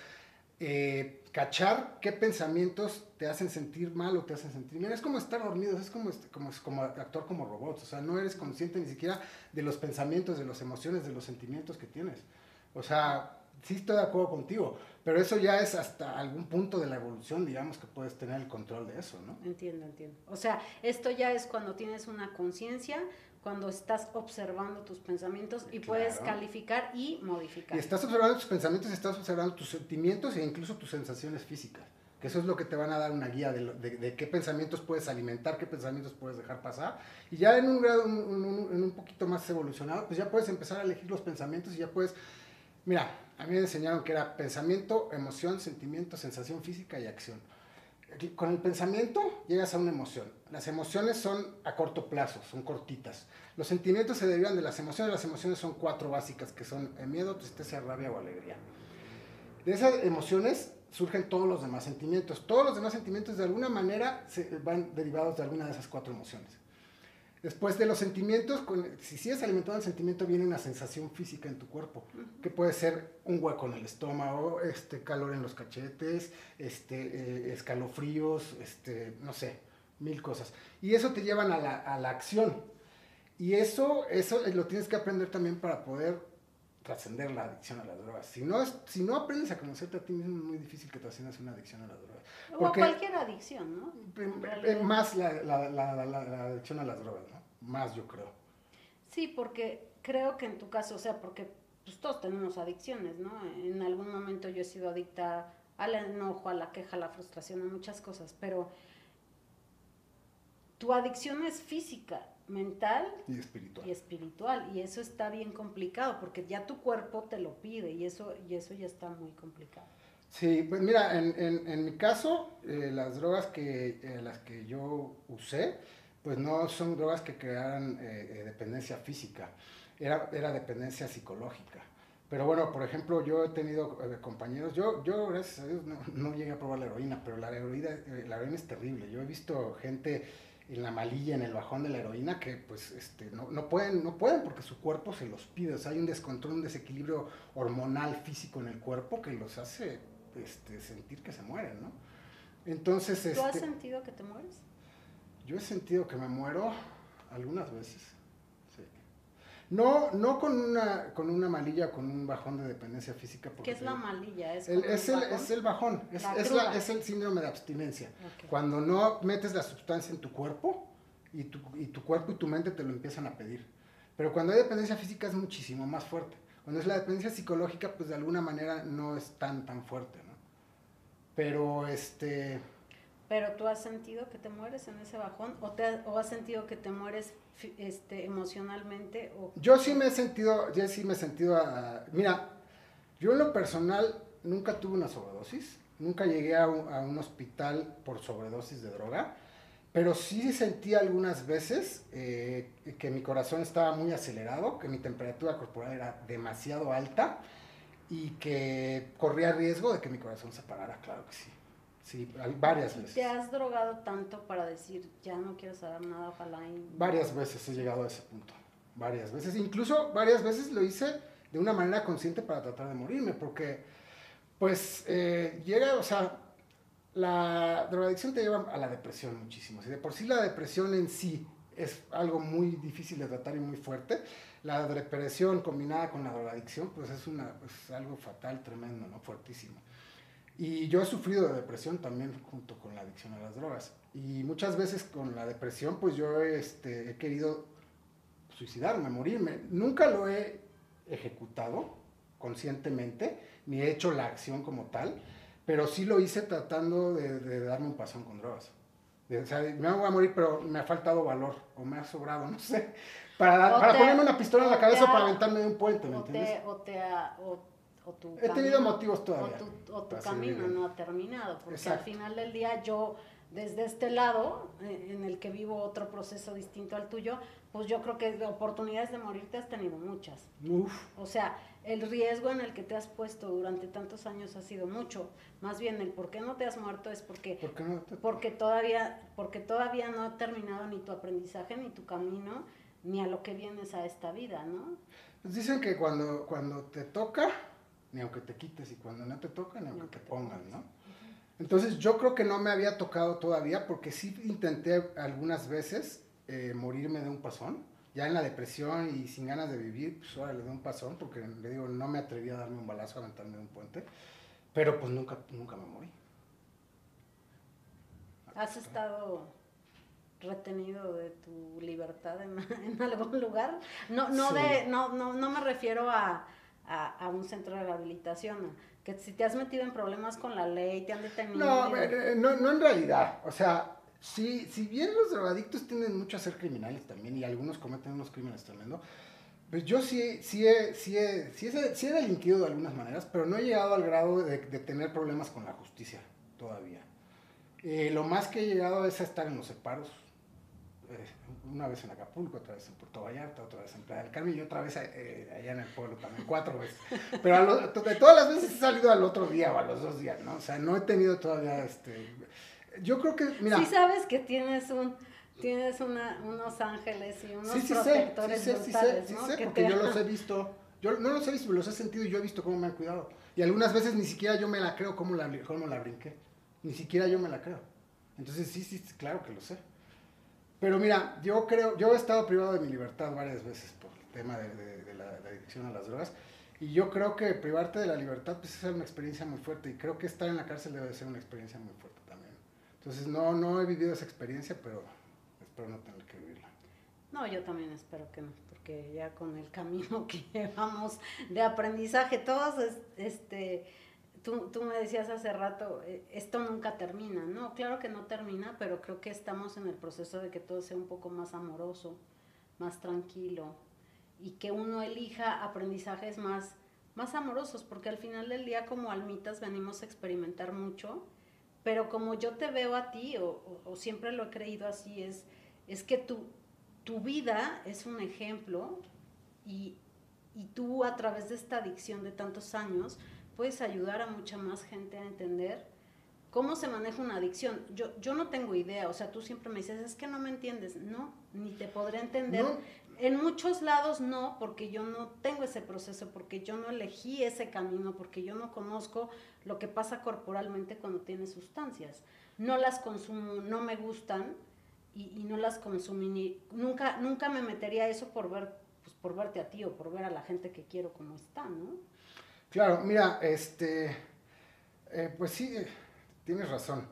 eh, cachar qué pensamientos te hacen sentir mal o te hacen sentir bien. Es como estar dormido, es como, como, como actuar como robots. O sea, no eres consciente ni siquiera de los pensamientos, de las emociones, de los sentimientos que tienes. O sea, sí estoy de acuerdo contigo, pero eso ya es hasta algún punto de la evolución, digamos, que puedes tener el control de eso, ¿no? Entiendo, entiendo. O sea, esto ya es cuando tienes una conciencia cuando estás observando tus pensamientos y puedes calificar y modificar. Y estás observando tus pensamientos, estás observando tus sentimientos e incluso tus sensaciones físicas, que eso es lo que te van a dar una guía de, de, qué pensamientos puedes alimentar, qué pensamientos puedes dejar pasar. Y ya en un grado, en un poquito más evolucionado, pues ya puedes empezar a elegir los pensamientos y ya puedes, mira, a mí me enseñaron que era pensamiento, emoción, sentimiento, sensación física y acción con el pensamiento llegas a una emoción. Las emociones son a corto plazo, son cortitas. Los sentimientos se derivan de las emociones. Las emociones son cuatro básicas, que son miedo, tristeza, rabia o alegría. De esas emociones surgen todos los demás sentimientos. Todos los demás sentimientos de alguna manera se van derivados de alguna de esas cuatro emociones. Después de los sentimientos, si sigues alimentando el sentimiento, viene una sensación física en tu cuerpo, que puede ser un hueco en el estómago, este, calor en los cachetes, este, eh, escalofríos, este, no sé, mil cosas. Y eso te llevan a la, a la acción. Y eso, eso lo tienes que aprender también para poder trascender la adicción a las drogas. Si no, si no aprendes a conocerte a ti mismo, es muy difícil que trasciendas una adicción a las drogas. o cualquier adicción, ¿no? Más la, la, la, la, adicción a las drogas, ¿no? Más yo creo. Sí, porque creo que en tu caso, o sea, porque pues, todos tenemos adicciones, ¿no? En algún momento yo he sido adicta al enojo, a la queja, a la frustración, a muchas cosas, pero tu adicción es física, mental y espiritual. y espiritual. Y eso está bien complicado porque ya tu cuerpo te lo pide y eso, y eso ya está muy complicado. Sí, pues mira, en, en, en mi caso, eh, las drogas que, eh, las que yo usé, pues no son drogas que crearan eh, dependencia física, era, era dependencia psicológica. Pero bueno, por ejemplo, yo he tenido compañeros, yo, yo gracias a Dios no, no, llegué a probar la heroína, pero la heroína, la heroína es terrible. Yo he visto gente en la malilla, en el bajón de la heroína, que pues este, no, no, pueden, no pueden porque su cuerpo se los pide. O sea, hay un descontrol, un desequilibrio hormonal físico en el cuerpo que los hace este, sentir que se mueren, ¿no? Entonces, ¿Tú has este, sentido que te mueres? Yo he sentido que me muero algunas veces. No, no con una, con una malilla, con un bajón de dependencia física. ¿Qué es la malilla? ¿Es, el, es, el, es el bajón, es, es, es, el síndrome de abstinencia. Cuando no metes la sustancia en tu cuerpo y tu, y tu cuerpo y tu mente te lo empiezan a pedir. Pero cuando hay dependencia física es muchísimo más fuerte. Cuando es la dependencia psicológica, pues de alguna manera no es tan, tan fuerte, ¿no? Pero este pero tú has sentido que te mueres en ese bajón o, te, o has sentido que te mueres este, emocionalmente. O... Yo sí me he sentido, yo sí me he sentido, mira, yo en lo personal nunca tuve una sobredosis, nunca llegué a un, hospital por sobredosis de droga, pero sí sentí algunas veces eh, que mi corazón estaba muy acelerado, que mi temperatura corporal era demasiado alta y que corría riesgo de que mi corazón se parara, claro que sí. Sí, varias veces. ¿Te has drogado tanto para decir, ya no quiero saber nada, ojalá? Varias veces he llegado a ese punto, varias veces. Incluso varias veces lo hice de una manera consciente para tratar de morirme, porque pues eh, llega, o sea, la drogadicción te lleva a la depresión muchísimo. Si de por sí la depresión en sí es algo muy difícil de tratar y muy fuerte, la depresión combinada con la drogadicción, pues es una, pues, algo fatal, tremendo, ¿no? Fuertísimo. Y yo he sufrido de depresión también junto con la adicción a las drogas. Y muchas veces con la depresión, pues yo este, he querido suicidarme, morirme. Nunca lo he ejecutado conscientemente, ni he hecho la acción como tal, pero sí lo hice tratando de, darme un pasón con drogas. o sea, me voy a morir, pero me ha faltado valor, o me ha sobrado, no sé, para, para ponerme una pistola en la cabeza para aventarme de un puente, ¿me entiendes? o te He tenido motivos todavía. O tu, camino no ha terminado, porque al final del día yo, desde este lado, eh, en el que vivo otro proceso distinto al tuyo, pues yo creo que oportunidades de morirte has tenido muchas. Uf. O sea, el riesgo en el que te has puesto durante tantos años ha sido mucho. Más bien el por qué no te has muerto es porque, porque, todavía, porque todavía no ha terminado ni tu aprendizaje, ni tu camino, ni a lo que vienes a esta vida, ¿no? Pues dicen que cuando, cuando te toca, ni aunque te quites, y cuando no te toca, ni aunque te, pongan, ¿no? Entonces yo creo que no me había tocado todavía porque sí intenté algunas veces eh, morirme de un pasón, ya en la depresión y sin ganas de vivir, pues ahora le doy un pasón porque le digo, no me atreví a darme un balazo, a aventarme de un puente, pero pues nunca, nunca me morí. ¿Has estado retenido de tu libertad en, en algún lugar? No, no, de, no, no, no me refiero a a, un centro de rehabilitación. Que si te has metido en problemas con la ley, te han detenido. No, eh, no, no en realidad. O sea, si, si bien los drogadictos tienden mucho a ser criminales también y algunos cometen unos crímenes tremendos, pues yo sí, sí, he, sí, he, sí, he, delinquido de algunas maneras, pero no he llegado al grado de, tener problemas con la justicia todavía. Eh, lo más que he llegado es a estar en los separos, eh, una vez en Acapulco, otra vez en Puerto Vallarta, otra vez en Playa del Carmen y otra vez eh, allá en el pueblo también, cuatro veces. Pero de todas las veces he salido al otro día o a los dos días, ¿no? O sea, no he tenido todavía este... Yo creo que, mira... Sí sabes que tienes un... Tienes una, unos ángeles y unos sí, sí protectores sé, sí, sí, sé, porque yo los he visto. Yo no los he visto, los he sentido y yo he visto cómo me han cuidado. Y algunas veces ni siquiera yo me la creo cómo la, cómo la brinqué. Ni siquiera yo me la creo. Entonces sí, sí, claro que lo sé. Pero mira, yo creo, yo he estado privado de mi libertad varias veces por el tema de, la, adicción a las drogas. Y yo creo que privarte de la libertad pues, es una experiencia muy fuerte. Y creo que estar en la cárcel debe ser una experiencia muy fuerte también. Entonces, no, no he vivido esa experiencia, pero espero no tener que vivirla. No, yo también espero que no, porque ya con el camino que llevamos de aprendizaje, todos, este Tú, tú, me decías hace rato, eh, esto nunca termina, ¿no? Claro que no termina, pero creo que estamos en el proceso de que todo sea un poco más amoroso, más tranquilo y que uno elija aprendizajes más, más amorosos, porque al final del día como almitas venimos a experimentar mucho, pero como yo te veo a ti, o, siempre lo he creído así, es, es que tu, tu vida es un ejemplo y, y tú a través de esta adicción de tantos años, puedes ayudar a mucha más gente a entender cómo se maneja una adicción. Yo, yo no tengo idea, o sea, tú siempre me dices, es que no me entiendes. No, ni te podré entender. En muchos lados no, porque yo no tengo ese proceso, porque yo no elegí ese camino, porque yo no conozco lo que pasa corporalmente cuando tienes sustancias. No las consumo, no me gustan y, y no las consumí. Nunca, nunca me metería eso por ver, pues, por verte a ti o por ver a la gente que quiero como está, ¿no? Claro, mira, este, eh, pues sí, tienes razón.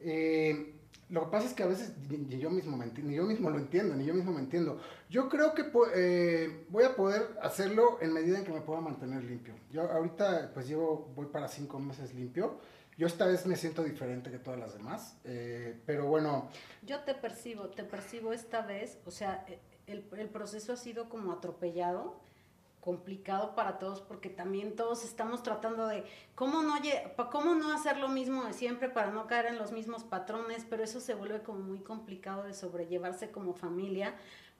Eh, lo que pasa es que a veces ni yo mismo ni yo mismo lo entiendo, ni yo mismo me entiendo. Yo creo que eh, voy a poder hacerlo en medida en que me pueda mantener limpio. Yo ahorita pues llevo, voy para cinco meses limpio. Yo esta vez me siento diferente que todas las demás, pero bueno. Yo te percibo, te percibo esta vez, o sea, el, el proceso ha sido como atropellado complicado para todos porque también todos estamos tratando de cómo no, cómo no hacer lo mismo de siempre para no caer en los mismos patrones, pero eso se vuelve como muy complicado de sobrellevarse como familia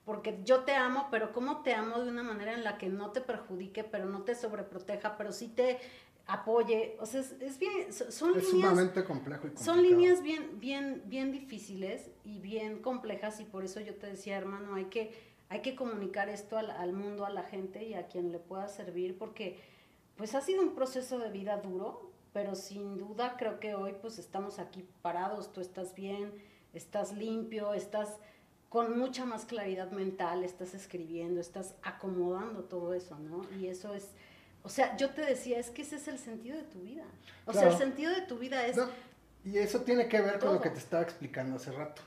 porque yo te amo, pero cómo te amo de una manera en la que no te perjudique, pero no te sobreproteja, pero sí te apoye. O sea, es, bien, son es sumamente complejo y complicado. Son líneas bien, bien, bien difíciles y bien complejas y por eso yo te decía, hermano, hay que, hay que comunicar esto al, al mundo, a la gente y a quien le pueda servir, porque pues ha sido un proceso de vida duro, pero sin duda creo que hoy pues estamos aquí parados, tú estás bien, estás limpio, estás con mucha más claridad mental, estás escribiendo, estás acomodando todo eso, ¿no? Y eso es, o sea, yo te decía, es que ese es el sentido de tu vida. O sea, el sentido de tu vida es... y eso tiene que ver con lo que te estaba explicando hace rato.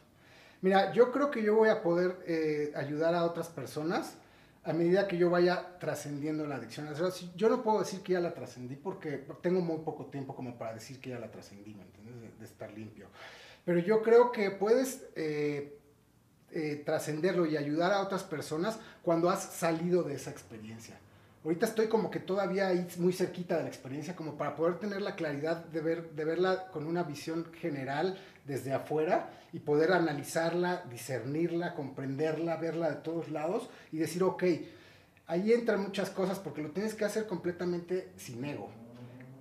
Mira, yo creo que yo voy a poder eh, ayudar a otras personas a medida que yo vaya trascendiendo la adicción. yo no puedo decir que ya la trascendí porque tengo muy poco tiempo como para decir que ya la trascendí, ¿me entiendes? De, estar limpio. Pero yo creo que puedes... Eh, eh, trascenderlo y ayudar a otras personas cuando has salido de esa experiencia. Ahorita estoy como que todavía ahí muy cerquita de la experiencia, como para poder tener la claridad de, ver, de verla con una visión general desde afuera y poder analizarla, discernirla, comprenderla, verla de todos lados y decir, ok, ahí entran muchas cosas porque lo tienes que hacer completamente sin ego.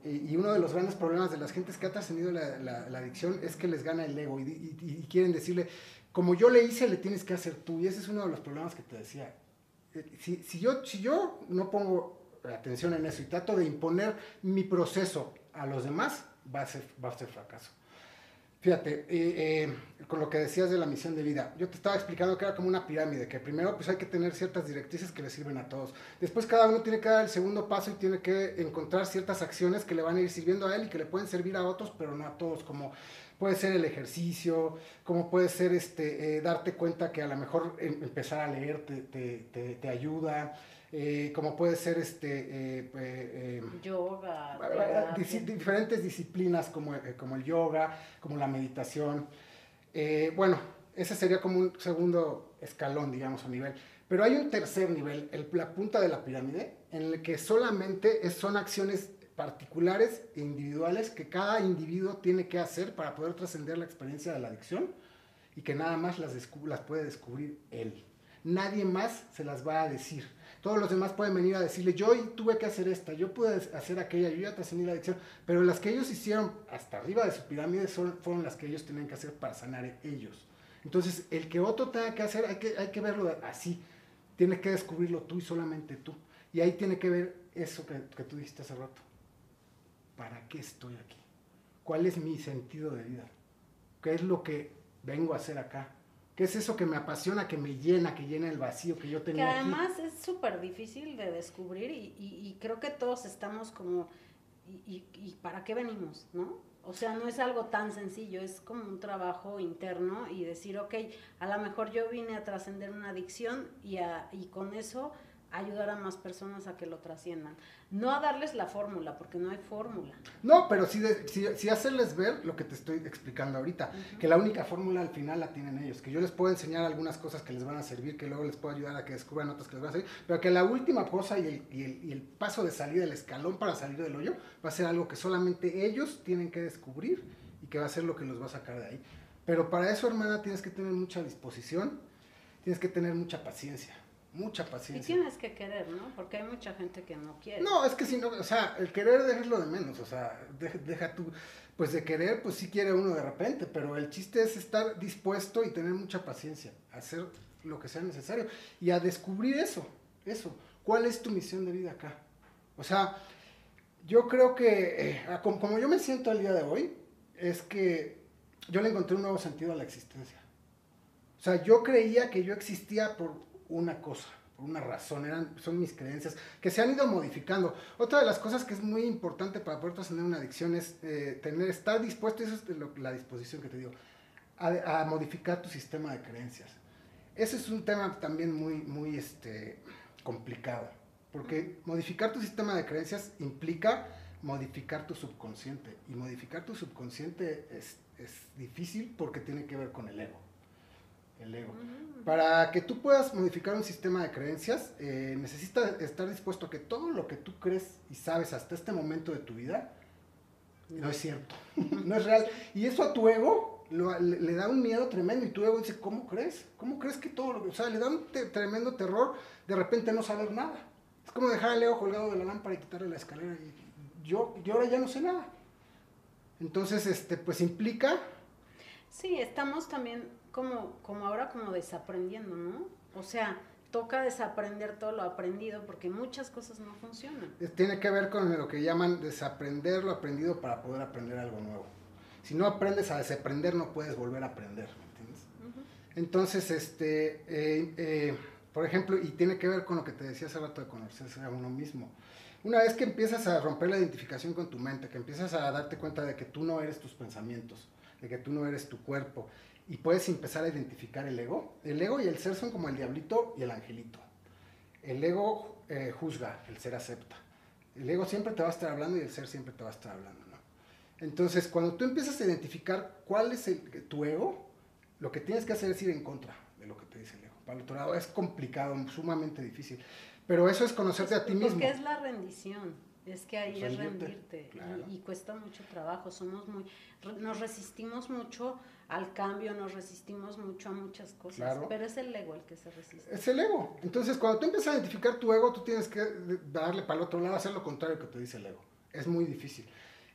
Y uno de los grandes problemas de las gentes que ha trascendido la, adicción es que les gana el ego y quieren decirle, como yo le hice, le tienes que hacer tú. Y ese es uno de los problemas que te decía. Si, si, yo, si yo no pongo atención en eso y trato de imponer mi proceso a los demás, va a ser, va a ser fracaso. Fíjate, eh, eh, con lo que decías de la misión de vida, yo te estaba explicando que era como una pirámide, que primero pues hay que tener ciertas directrices que le sirven a todos. Después cada uno tiene que dar el segundo paso y tiene que encontrar ciertas acciones que le van a ir sirviendo a él y que le pueden servir a otros, pero no a todos, como puede ser el ejercicio, como puede ser este, eh, darte cuenta que a lo mejor em, empezar a leer te, te, te, ayuda, eh, como puede ser este, eh, yoga, diferentes disciplinas como, como el yoga, como la meditación. bueno, ese sería como un segundo escalón, digamos, a nivel. Pero hay un tercer nivel, el, la punta de la pirámide, en el que solamente son acciones particulares e individuales que cada individuo tiene que hacer para poder trascender la experiencia de la adicción y que nada más las, las puede descubrir él. Nadie más se las va a decir. Todos los demás pueden venir a decirle, yo tuve que hacer esta, yo pude hacer aquella, yo ya trascendí la adicción, pero las que ellos hicieron hasta arriba de su pirámide son, fueron las que ellos tenían que hacer para sanar ellos. Entonces, el que otro tenga que hacer, hay que, hay que verlo así. Tiene que descubrirlo tú y solamente tú. Y ahí tiene que ver eso que, que tú dijiste hace rato. ¿Para qué estoy aquí? ¿Cuál es mi sentido de vida? ¿Qué es lo que vengo a hacer acá? ¿Qué es eso que me apasiona, que me llena, que llena el vacío que yo tenía? Que además es súper difícil de descubrir y, creo que todos estamos como, y, y, para qué venimos? ¿No? O sea, no es algo tan sencillo, es como un trabajo interno y decir, ok, a lo mejor yo vine a trascender una adicción y, y con eso ayudar a más personas a que lo trasciendan. No a darles la fórmula, porque no hay fórmula. No, pero sí, sí, hacerles ver lo que te estoy explicando ahorita, que la única fórmula al final la tienen ellos, que yo les puedo enseñar algunas cosas que les van a servir, que luego les puedo ayudar a que descubran otras que les van a servir, pero que la última cosa y el, y el, y el paso de salida, el escalón para salir del hoyo, va a ser algo que solamente ellos tienen que descubrir y que va a ser lo que los va a sacar de ahí. Pero para eso, hermana, tienes que tener mucha disposición, tienes que tener mucha paciencia mucha paciencia. Y tienes que querer, ¿no? Porque hay mucha gente que no quiere. No, es que si no, o sea, el querer es lo de menos, o sea, deja, tú, pues de querer, pues sí quiere uno de repente, pero el chiste es estar dispuesto y tener mucha paciencia, hacer lo que sea necesario y a descubrir eso, eso, ¿cuál es tu misión de vida acá? O sea, yo creo que, eh, como yo me siento el día de hoy, es que yo le encontré un nuevo sentido a la existencia. O sea, yo creía que yo existía por una cosa, por una razón, eran, son mis creencias que se han ido modificando. Otra de las cosas que es muy importante para poder trascender una adicción es eh, tener, estar dispuesto, esa es la disposición que te digo, a, modificar tu sistema de creencias. Ese es un tema también muy, muy este, complicado, porque modificar tu sistema de creencias implica modificar tu subconsciente, y modificar tu subconsciente es, es difícil porque tiene que ver con el ego. El ego. Para que tú puedas modificar un sistema de creencias, eh, necesitas estar dispuesto a que todo lo que tú crees y sabes hasta este momento de tu vida no es cierto, no es real. Y eso a tu ego le, da un miedo tremendo y tu ego dice, ¿cómo crees? ¿Cómo crees que todo lo que... O sea, le da un tremendo terror de repente no saber nada. Es como dejar al ego colgado de la lámpara y quitarle la escalera. Y yo, yo ahora ya no sé nada. Entonces, este, pues implica... Sí, estamos también como, como ahora como desaprendiendo, ¿no? O sea, toca desaprender todo lo aprendido porque muchas cosas no funcionan. Tiene que ver con lo que llaman desaprender lo aprendido para poder aprender algo nuevo. Si no aprendes a desaprender, no puedes volver a aprender, ¿me entiendes? Entonces, este, eh, eh, por ejemplo, y tiene que ver con lo que te decía hace rato de conocerse a uno mismo. Una vez que empiezas a romper la identificación con tu mente, que empiezas a darte cuenta de que tú no eres tus pensamientos, de que tú no eres tu cuerpo, y puedes empezar a identificar el ego. El ego y el ser son como el diablito y el angelito. El ego eh, juzga, el ser acepta. El ego siempre te va a estar hablando y el ser siempre te va a estar hablando. ¿no? Entonces, cuando tú empiezas a identificar cuál es el, tu ego, lo que tienes que hacer es ir en contra de lo que te dice el ego. Para el otro lado es complicado, sumamente difícil. Pero eso es conocerte a ti mismo. Porque es la rendición. Es que ahí es rendirte y, y, cuesta mucho trabajo. Somos muy, nos resistimos mucho al cambio, nos resistimos mucho a muchas cosas, pero es el ego el que se resiste. Es el ego. Entonces, cuando tú empiezas a identificar tu ego, tú tienes que darle para el otro lado, hacer lo contrario que te dice el ego. Es muy difícil.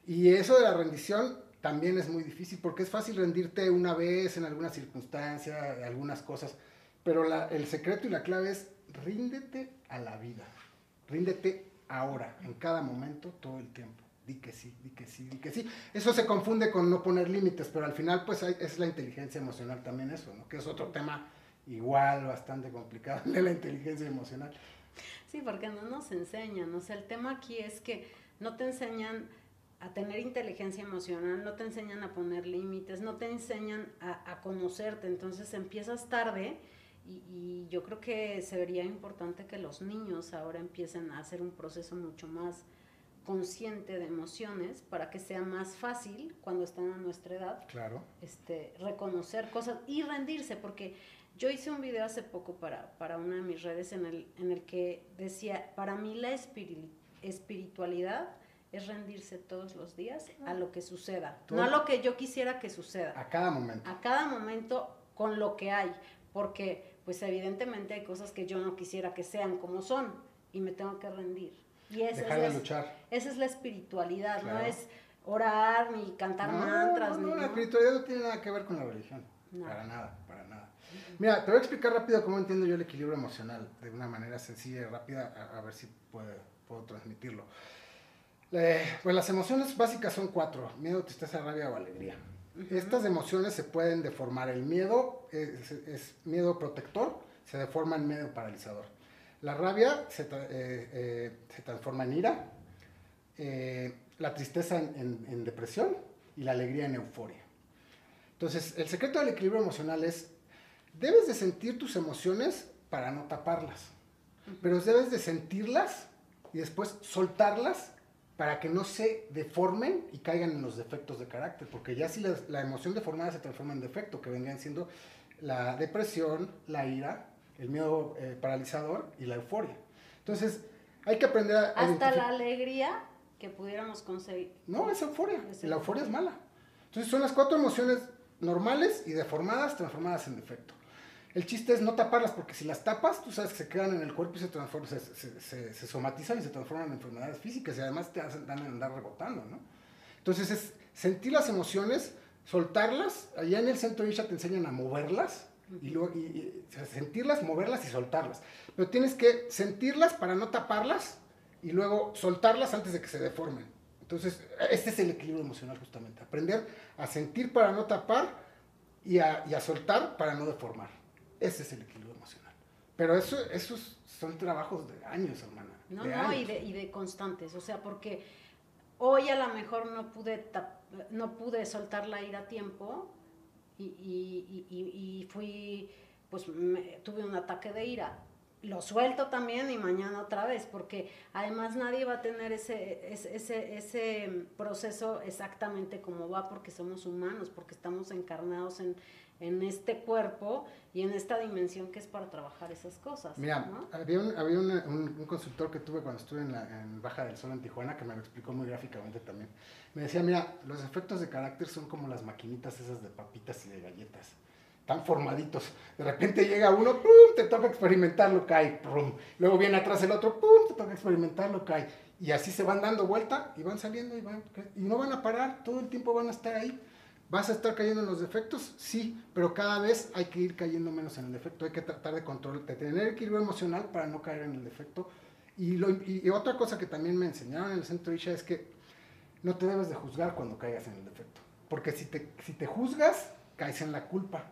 Y eso de la rendición también es muy difícil, porque es fácil rendirte una vez en alguna circunstancia, algunas cosas, pero el secreto y la clave es ríndete a la vida, ríndete ahora, en cada momento, todo el tiempo di que sí, di que sí, di que sí. Eso se confunde con no poner límites, pero al final pues es la inteligencia emocional también eso. Que es otro tema igual bastante complicado de la inteligencia emocional. Sí, porque no nos enseñan, o sea, el tema aquí es que no te enseñan a tener inteligencia emocional, no te enseñan a poner límites, no te enseñan a, conocerte, entonces empiezas tarde y, y, yo creo que sería importante que los niños ahora empiecen a hacer un proceso mucho más consciente de emociones para que sea más fácil cuando están a nuestra edad claro. este, reconocer cosas y rendirse, porque yo hice un video hace poco para, para una de mis redes en el, en el que decía, para mí la espiritualidad es rendirse todos los días a lo que suceda, no a lo que yo quisiera que suceda. A cada momento. A cada momento con lo que hay, porque pues evidentemente hay cosas que yo no quisiera que sean como son y me tengo que rendir. Y esa Dejar es de luchar. Esa es la espiritualidad, no es orar ni cantar mantras. No, no, la espiritualidad no tiene nada que ver con la religión. Para nada, para nada. Mira, te voy a explicar rápido cómo entiendo yo el equilibrio emocional, de una manera sencilla y rápida, a, ver si puedo, puedo transmitirlo. pues las emociones básicas son cuatro, miedo, tristeza, rabia o alegría. Estas emociones se pueden deformar. El miedo es, es miedo protector, se deforma en miedo paralizador. La rabia se, eh, eh, se transforma en ira, eh, la tristeza en, depresión y la alegría en euforia. Entonces, el secreto del equilibrio emocional es, debes de sentir tus emociones para no taparlas, pero debes de sentirlas y después soltarlas para que no se deformen y caigan en los defectos de carácter, porque ya si la, la emoción deformada se transforma en defecto, que vendrían siendo la depresión, la ira, el miedo eh, paralizador y la euforia. Entonces, hay que aprender a... Hasta la alegría que pudiéramos conseguir. No, es euforia. y la euforia es mala. Entonces, son las cuatro emociones normales y deformadas, transformadas en defecto. El chiste es no taparlas, porque si las tapas, tú sabes que se quedan en el cuerpo y se, transforman, se, se, somatizan y se transforman en enfermedades físicas y además te hacen, dan andar rebotando, ¿no? Entonces es sentir las emociones, soltarlas, allá en el centro de Isha te enseñan a moverlas, y, luego, sentirlas, moverlas y soltarlas. Pero tienes que sentirlas para no taparlas y luego soltarlas antes de que se deformen. Entonces, este es el equilibrio emocional justamente. Aprender a sentir para no tapar y a, soltar para no deformar. Ese es el equilibrio emocional. Pero eso, esos son trabajos de años, hermana. No, no, Y, de, y de constantes. O sea, porque hoy a lo mejor no pude, no pude soltar la ira a tiempo, y, y, y, fui, pues tuve un ataque de ira. Lo suelto también y mañana otra vez, porque además nadie va a tener ese, ese, ese, proceso exactamente como va, porque somos humanos, porque estamos encarnados en, en este cuerpo y en esta dimensión que es para trabajar esas cosas. Mira, había, un, había un, consultor que tuve cuando estuve en, la, en Baja del Sol en Tijuana que me lo explicó muy gráficamente también. Me decía, mira, los efectos de carácter son como las maquinitas esas de papitas y de galletas. Tan formaditos. De repente llega uno, ¡pum! te toca experimentarlo, cae, ¡pum! Luego viene atrás el otro, ¡pum! te toca experimentarlo, cae. Y así se van dando vuelta y van saliendo y van, y no van a parar, todo el tiempo van a estar ahí. ¿Vas a estar cayendo en los defectos? Sí, pero cada vez hay que ir cayendo menos en el defecto. Hay que tratar de control, de tener equilibrio emocional para no caer en el defecto. Y, otra cosa que también me enseñaron en el centro Isha es que no te debes de juzgar cuando caigas en el defecto. Porque si te, si te juzgas, caes en la culpa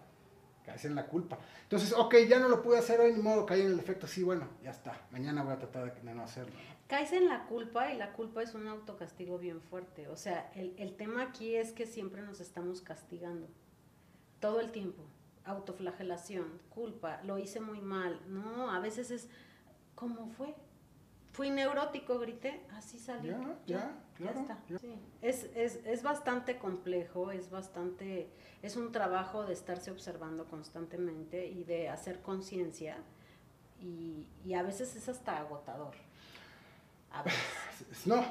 caes en la culpa. Entonces, ok, ya no lo pude hacer hoy, ni modo, caí en el defecto, sí, bueno, ya está, mañana voy a tratar de no hacerlo. Caes en la culpa y la culpa es un autocastigo bien fuerte. O sea, el, el tema aquí es que siempre nos estamos castigando, todo el tiempo. Autoflagelación, culpa, lo hice muy mal. No, a veces es, ¿cómo fue? Fui neurótico, grité, así salió. Ya, ya, claro. Es, es, es, bastante complejo, es bastante, es un trabajo de estarse observando constantemente y de hacer conciencia y, y, a veces es hasta agotador. A veces. No,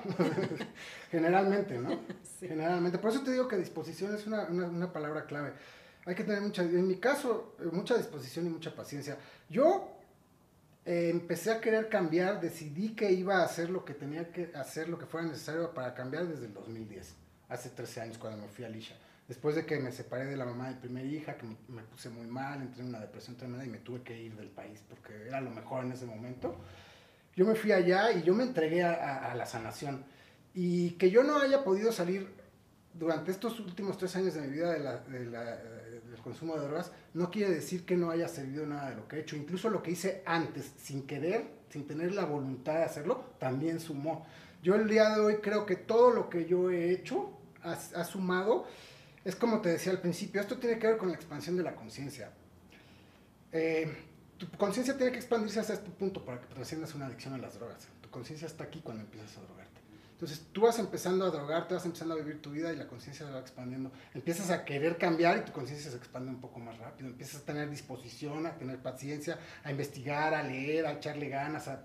generalmente, ¿no? Generalmente. Por eso te digo que disposición es una, una, una palabra clave. Hay que tener mucha, en mi caso, eh, mucha disposición y mucha paciencia. Yo eh, empecé a querer cambiar, decidí que iba a hacer lo que tenía que hacer, lo que fuera necesario para cambiar desde el 2010, hace 13 años cuando me fui a Lisha. Después de que me separé de la mamá de mi primera hija, que me, puse muy mal, entré en una depresión tremenda y me tuve que ir del país porque era lo mejor en ese momento. Yo me fui allá y yo me entregué a, la sanación. Y que yo no haya podido salir durante estos últimos tres años de mi vida de la, de la consumo de drogas, no quiere decir que no haya servido nada de lo que he hecho. Incluso lo que hice antes, sin querer, sin tener la voluntad de hacerlo, también sumó. Yo el día de hoy creo que todo lo que yo he hecho ha, sumado. Es como te decía al principio, esto tiene que ver con la expansión de la conciencia. Eh, tu conciencia tiene que expandirse hasta este punto para que trasciendas una adicción a las drogas. Tu conciencia está aquí cuando empiezas a drogar. Entonces tú vas empezando a drogar, te vas empezando a vivir tu vida y la conciencia se va expandiendo. Empiezas a querer cambiar y tu conciencia se expande un poco más rápido. Empiezas a tener disposición, a tener paciencia, a investigar, a leer, a echarle ganas, a,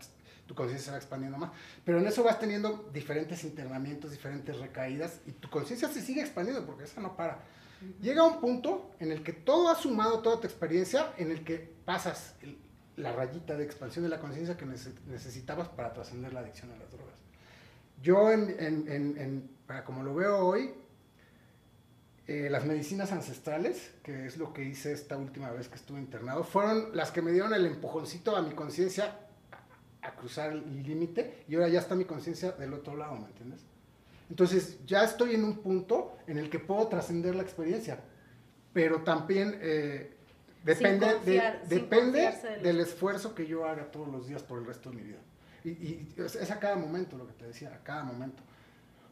tu conciencia se va expandiendo más. Pero en eso vas teniendo diferentes internamientos, diferentes recaídas y tu conciencia se sigue expandiendo porque esa no para. Llega un punto en el que todo ha sumado, toda tu experiencia, en el que pasas la rayita de expansión de la conciencia que necesitabas para trascender la adicción a las drogas. Yo, en, en, en, como lo veo hoy, eh, las medicinas ancestrales, que es lo que hice esta última vez que estuve internado, fueron las que me dieron el empujoncito a mi conciencia a, cruzar el límite y ahora ya está mi conciencia del otro lado, ¿me entiendes? Entonces ya estoy en un punto en el que puedo trascender la experiencia, pero también eh, depende, depende del esfuerzo que yo haga todos los días por el resto de mi vida. Y, es a cada momento lo que te decía, a cada momento.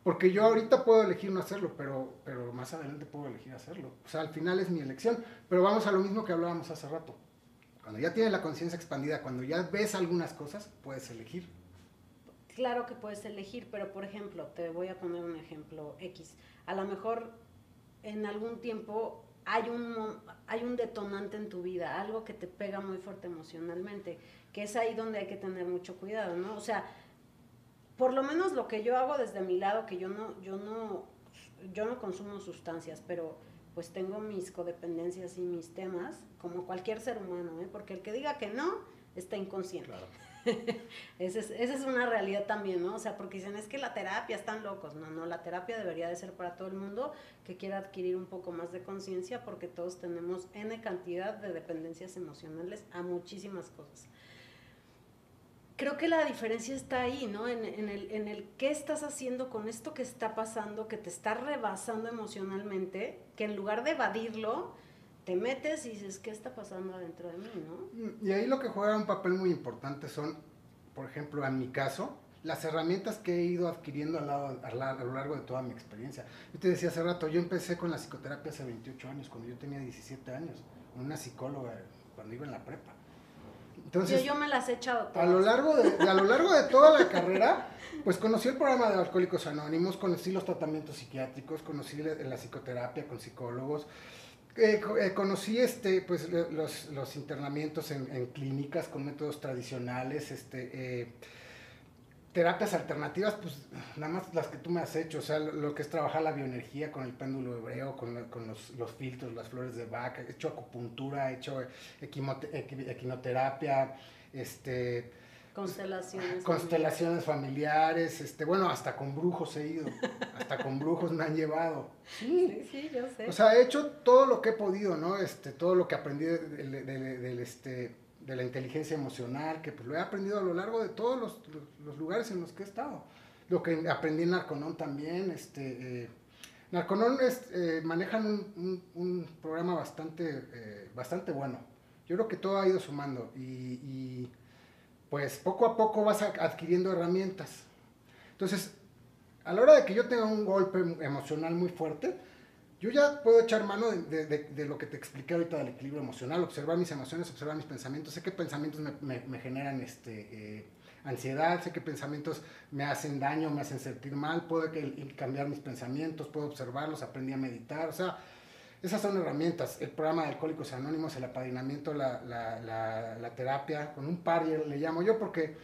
Porque yo ahorita puedo elegir no hacerlo, pero, pero más adelante puedo elegir hacerlo. O sea, al final es mi elección. Pero vamos a lo mismo que hablábamos hace rato. Cuando ya tienes la conciencia expandida, cuando ya ves algunas cosas, puedes elegir. Claro que puedes elegir, pero por ejemplo, te voy a poner un ejemplo X. A lo mejor en algún tiempo hay un, hay un detonante en tu vida, algo que te pega muy fuerte emocionalmente que es ahí donde hay que tener mucho cuidado, ¿no? O sea, por lo menos lo que yo hago desde mi lado, que yo no, yo no, yo no consumo sustancias, pero pues tengo mis codependencias y mis temas, como cualquier ser humano, ¿eh? porque el que diga que no, está inconsciente. Claro. esa, es, una realidad también, ¿no? O sea, porque dicen, es que la terapia están locos. No, no, la terapia debería de ser para todo el mundo que quiera adquirir un poco más de conciencia, porque todos tenemos N cantidad de dependencias emocionales a muchísimas cosas creo que la diferencia está ahí, ¿no? En, el, en el qué estás haciendo con esto que está pasando, que te está rebasando emocionalmente, que en lugar de evadirlo, te metes y dices, ¿qué está pasando adentro de mí, no? Y ahí lo que juega un papel muy importante son, por ejemplo, en mi caso, las herramientas que he ido adquiriendo a, a, lo largo de toda mi experiencia. Yo te decía hace rato, yo empecé con la psicoterapia hace 28 años, cuando yo tenía 17 años, con una psicóloga cuando iba en la prepa. Entonces, yo, me las he echado todas. A lo, largo de, a lo largo de toda la carrera, pues conocí el programa de Alcohólicos Anónimos, conocí los tratamientos psiquiátricos, conocí la, la psicoterapia con psicólogos, Eh, eh, conocí este, pues, los, internamientos en, en, clínicas con métodos tradicionales, este, eh, terapias alternativas, pues nada más las que tú me has hecho, o sea, lo, que es trabajar la bioenergía con el péndulo hebreo, con, con los, los, filtros, las flores de vaca, he hecho acupuntura, he hecho equinoterapia, este Constelaciones. Constelaciones familiares. este, bueno, hasta con brujos he ido, hasta con brujos me han llevado. Sí, sí, yo sé. O sea, he hecho todo lo que he podido, ¿no? Este, todo lo que aprendí de, este, de la inteligencia emocional, que pues lo he aprendido a lo largo de todos los, los, lugares en los que he estado. Lo que aprendí en Narconón también, este... Eh, Narconón es, eh, manejan un, un, programa bastante, eh, bastante bueno. Yo creo que todo ha ido sumando y pues poco a poco vas adquiriendo herramientas. Entonces, a la hora de que yo tenga un golpe emocional muy fuerte, yo ya puedo echar mano de, lo que te expliqué ahorita del equilibrio emocional, observar mis emociones, observar mis pensamientos. Sé qué pensamientos me, generan este, eh, ansiedad, sé qué pensamientos me hacen daño, me hacen sentir mal, puedo cambiar mis pensamientos, puedo observarlos, aprendí a meditar. O sea, esas son herramientas. El programa de Alcohólicos Anónimos, el apadrinamiento, la, terapia, con un par le llamo yo porque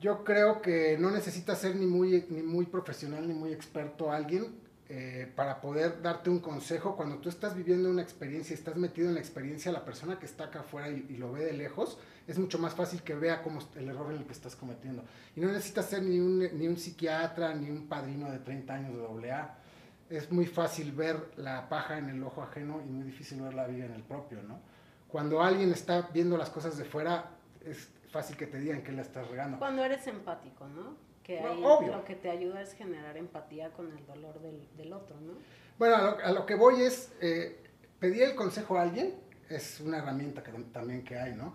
yo creo que no necesitas ser ni muy, ni muy profesional ni muy experto alguien eh, para poder darte un consejo. Cuando tú estás viviendo una experiencia estás metido en la experiencia, la persona que está acá afuera y, lo ve de lejos, es mucho más fácil que vea cómo el error en el que estás cometiendo. Y no necesitas ser ni un, ni un psiquiatra ni un padrino de 30 años de AA es muy fácil ver la paja en el ojo ajeno y muy difícil ver la viga en el propio, ¿no? Cuando alguien está viendo las cosas de fuera, es fácil que te digan que la estás regando. Cuando eres empático, ¿no? Que lo que te ayuda es generar empatía con el dolor del, otro, ¿no? Bueno, a lo, que voy es, eh, pedir el consejo a alguien es una herramienta que, también que hay, ¿no?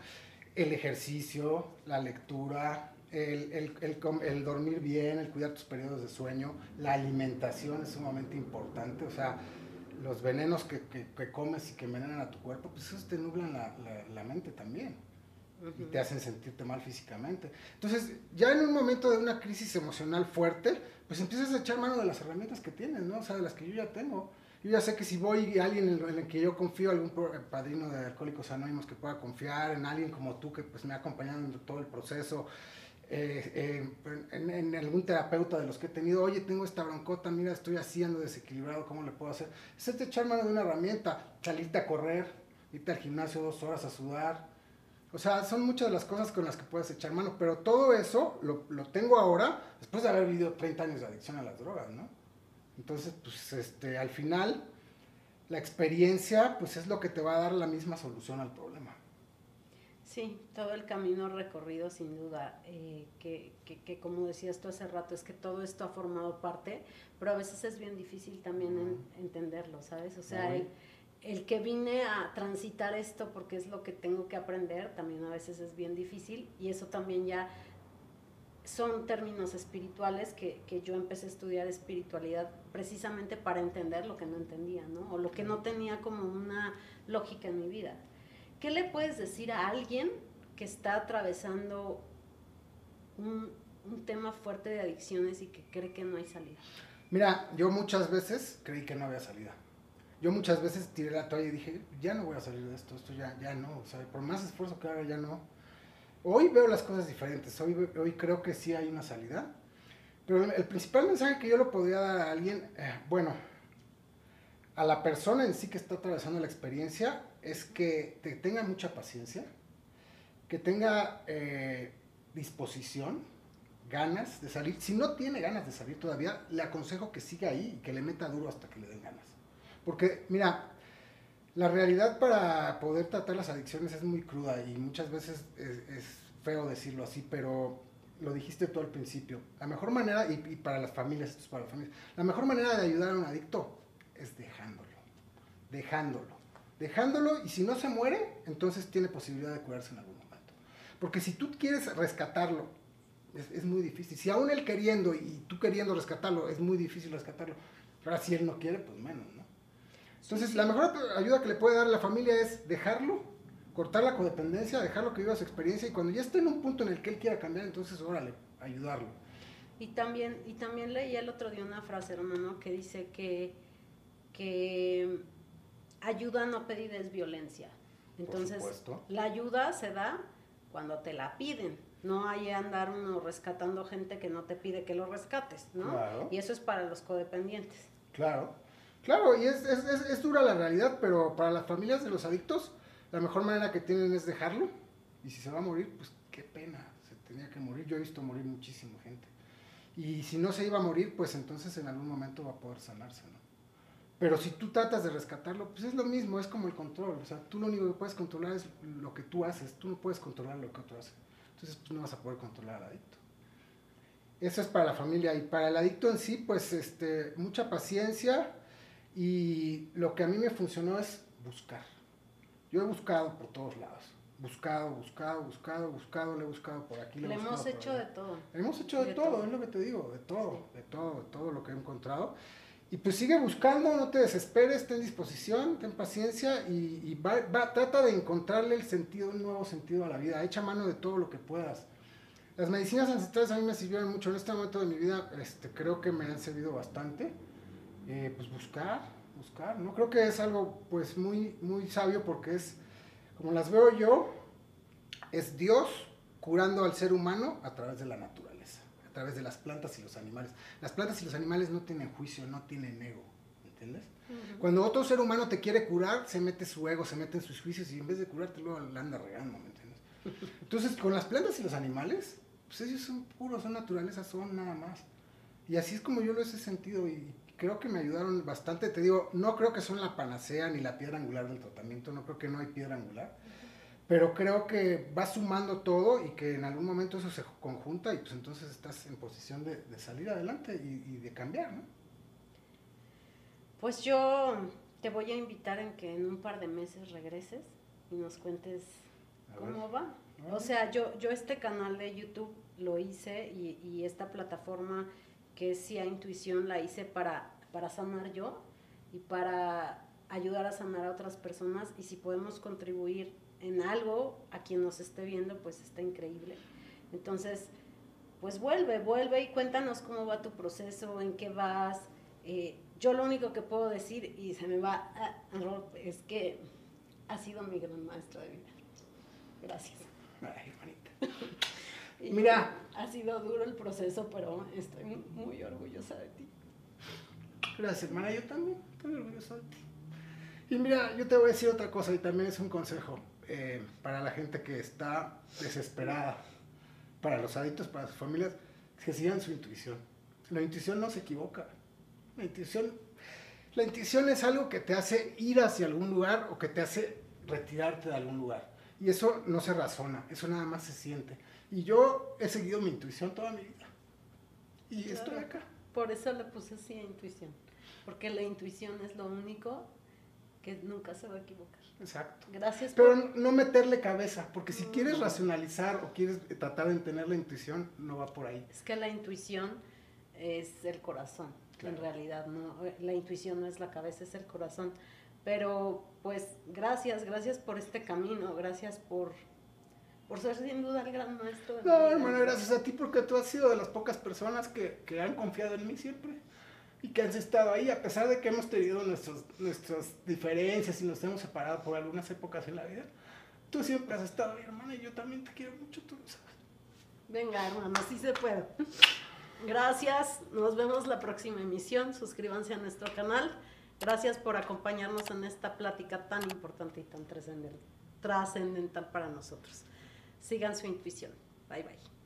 El ejercicio, la lectura, el, el, el, el, dormir bien, el cuidar tus periodos de sueño, la alimentación es sumamente importante, o sea, los venenos que, que, comes y que envenenan a tu cuerpo, pues esos te nublan la, la, mente también y te hacen sentirte mal físicamente. Entonces, ya en un momento de una crisis emocional fuerte, pues empiezas a echar mano de las herramientas que tienes, ¿no? O sea, de las que yo ya tengo. Yo ya sé que si voy a alguien en el que yo confío, algún padrino de Alcohólicos Anónimos que pueda confiar, en alguien como tú que pues me ha acompañado en todo el proceso, eh, en, algún terapeuta de los que he tenido, oye, tengo esta broncota, mira, estoy haciendo desequilibrado, ¿cómo le puedo hacer? Es este echar mano de una herramienta, salirte a correr, irte al gimnasio dos horas a sudar. O sea, son muchas de las cosas con las que puedes echar mano, pero todo eso lo, lo tengo ahora después de haber vivido 30 años de adicción a las drogas, ¿no? Entonces, pues, este, al final, la experiencia, pues, es lo que te va a dar la misma solución al problema. Sí, todo el camino recorrido sin duda, eh, que, que, como decías tú hace rato, es que todo esto ha formado parte, pero a veces es bien difícil también entenderlo, ¿sabes? O sea, el, el, que vine a transitar esto porque es lo que tengo que aprender, también a veces es bien difícil y eso también ya son términos espirituales que, que yo empecé a estudiar espiritualidad precisamente para entender lo que no entendía, ¿no? O lo que no tenía como una lógica en mi vida. ¿Qué le puedes decir a alguien que está atravesando un, tema fuerte de adicciones y que cree que no hay salida? Mira, yo muchas veces creí que no había salida. Yo muchas veces tiré la toalla y dije, ya no voy a salir de esto, esto ya, ya no, o sea, por más esfuerzo que haga, ya no. Hoy veo las cosas diferentes, hoy, hoy creo que sí hay una salida, pero el, principal mensaje que yo le podría dar a alguien, eh, bueno, a la persona en sí que está atravesando la experiencia, es que te tenga mucha paciencia, que tenga eh, disposición, ganas de salir. Si no tiene ganas de salir todavía, le aconsejo que siga ahí y que le meta duro hasta que le den ganas. Porque, mira, la realidad para poder tratar las adicciones es muy cruda y muchas veces es, feo decirlo así, pero lo dijiste tú al principio. La mejor manera, y, para las familias, esto es para las familias, la mejor manera de ayudar a un adicto es dejándolo. Dejándolo dejándolo y si no se muere, entonces tiene posibilidad de curarse en algún momento. Porque si tú quieres rescatarlo, es, muy difícil. Si aún él queriendo y tú queriendo rescatarlo, es muy difícil rescatarlo. Ahora si él no quiere, pues menos, ¿no? Entonces la mejor ayuda que le puede dar la familia es dejarlo, cortar la codependencia, dejarlo que viva su experiencia y cuando ya esté en un punto en el que él quiera cambiar, entonces órale, ayudarlo. Y también, y también leí el otro día una frase, hermano, que dice que, que ayuda no pedir es violencia. Entonces, la ayuda se da cuando te la piden. No hay andar uno rescatando gente que no te pide que lo rescates, ¿no? Y eso es para los codependientes. Claro, claro, y es, es, es, dura la realidad, pero para las familias de los adictos, la mejor manera que tienen es dejarlo. Y si se va a morir, pues qué pena, se tenía que morir. Yo he visto morir muchísima gente. Y si no se iba a morir, pues entonces en algún momento va a poder sanarse, ¿no? Pero si tú tratas de rescatarlo, pues es lo mismo, es como el control. O sea, tú lo único que puedes controlar es lo que tú haces, tú no puedes controlar lo que otro hace. Entonces, pues no vas a poder controlar al adicto. Eso es para la familia. Y para el adicto en sí, pues este, mucha paciencia. Y lo que a mí me funcionó es buscar. Yo he buscado por todos lados. Buscado, buscado, buscado, buscado, le he buscado por aquí. Le, hemos hecho de todo. Le hemos hecho de, todo, es lo que te digo, de todo, de todo, de todo lo que he encontrado. Y pues sigue buscando, no te desesperes, ten disposición, ten paciencia y, trata de encontrarle el sentido, un nuevo sentido a la vida. Echa mano de todo lo que puedas. Las medicinas ancestrales a mí me sirvieron mucho. En este momento de mi vida este, creo que me han servido bastante. Eh, pues buscar, buscar, ¿no? Creo que es algo pues muy, muy sabio porque es, como las veo yo, es Dios curando al ser humano a través de la naturaleza través de las plantas y los animales. Las plantas y los animales no tienen juicio, no tienen ego, ¿entiendes? Cuando otro ser humano te quiere curar, se mete su ego, se mete en sus juicios y en vez de curarte luego la anda regando, ¿me entiendes? Entonces, con las plantas y los animales, pues ellos son puros, son naturaleza, son nada más. Y así es como yo lo he sentido y creo que me ayudaron bastante. Te digo, no creo que son la panacea ni la piedra angular del tratamiento, no creo que no hay piedra angular pero creo que va sumando todo y que en algún momento eso se conjunta y pues entonces estás en posición de, salir adelante y, de cambiar, ¿no? Pues yo te voy a invitar en que en un par de meses regreses y nos cuentes cómo va. O sea, yo, yo este canal de YouTube lo hice y, esta plataforma que es CIA Intuición la hice para, para sanar yo y para ayudar a sanar a otras personas y si podemos contribuir en algo, a quien nos esté viendo, pues está increíble. Entonces, pues vuelve, vuelve y cuéntanos cómo va tu proceso, en qué vas. Eh, yo lo único que puedo decir, y se me va a es que ha sido mi gran maestro de vida. Gracias. Ay, Mira. Ha sido duro el proceso, pero estoy muy orgullosa de ti. Gracias, hermana. Yo también estoy orgullosa de ti. Y mira, yo te voy a decir otra cosa y también es un consejo. Eh, para la gente que está desesperada, para los adictos, para sus familias, que sigan su intuición. La intuición no se equivoca. La intuición, la intuición es algo que te hace ir hacia algún lugar o que te hace retirarte de algún lugar. Y eso no se razona, eso nada más se siente. Y yo he seguido mi intuición toda mi vida. Y estoy acá. Por eso le puse así a intuición. Porque la intuición es lo único que nunca se va a equivocar. Exacto. Gracias. Pero no meterle cabeza, porque si quieres racionalizar o quieres tratar de entender la intuición, no va por ahí. Es que la intuición es el corazón, en realidad, no, la intuición no es la cabeza, es el corazón. Pero pues gracias, gracias por este camino, gracias por, por ser sin duda el gran maestro. no, hermano, gracias a ti porque tú has sido de las pocas personas que, que han confiado en mí siempre y que has estado ahí, a pesar de que hemos tenido nuestros, nuestras diferencias y nos hemos separado por algunas épocas en la vida, tú siempre has estado ahí, hermana, y yo también te quiero mucho, tú lo sabes. Venga, hermano, sí se puede. Gracias, nos vemos la próxima emisión, suscríbanse a nuestro canal. Gracias por acompañarnos en esta plática tan importante y tan trascendental para nosotros. Sigan su intuición. Bye bye.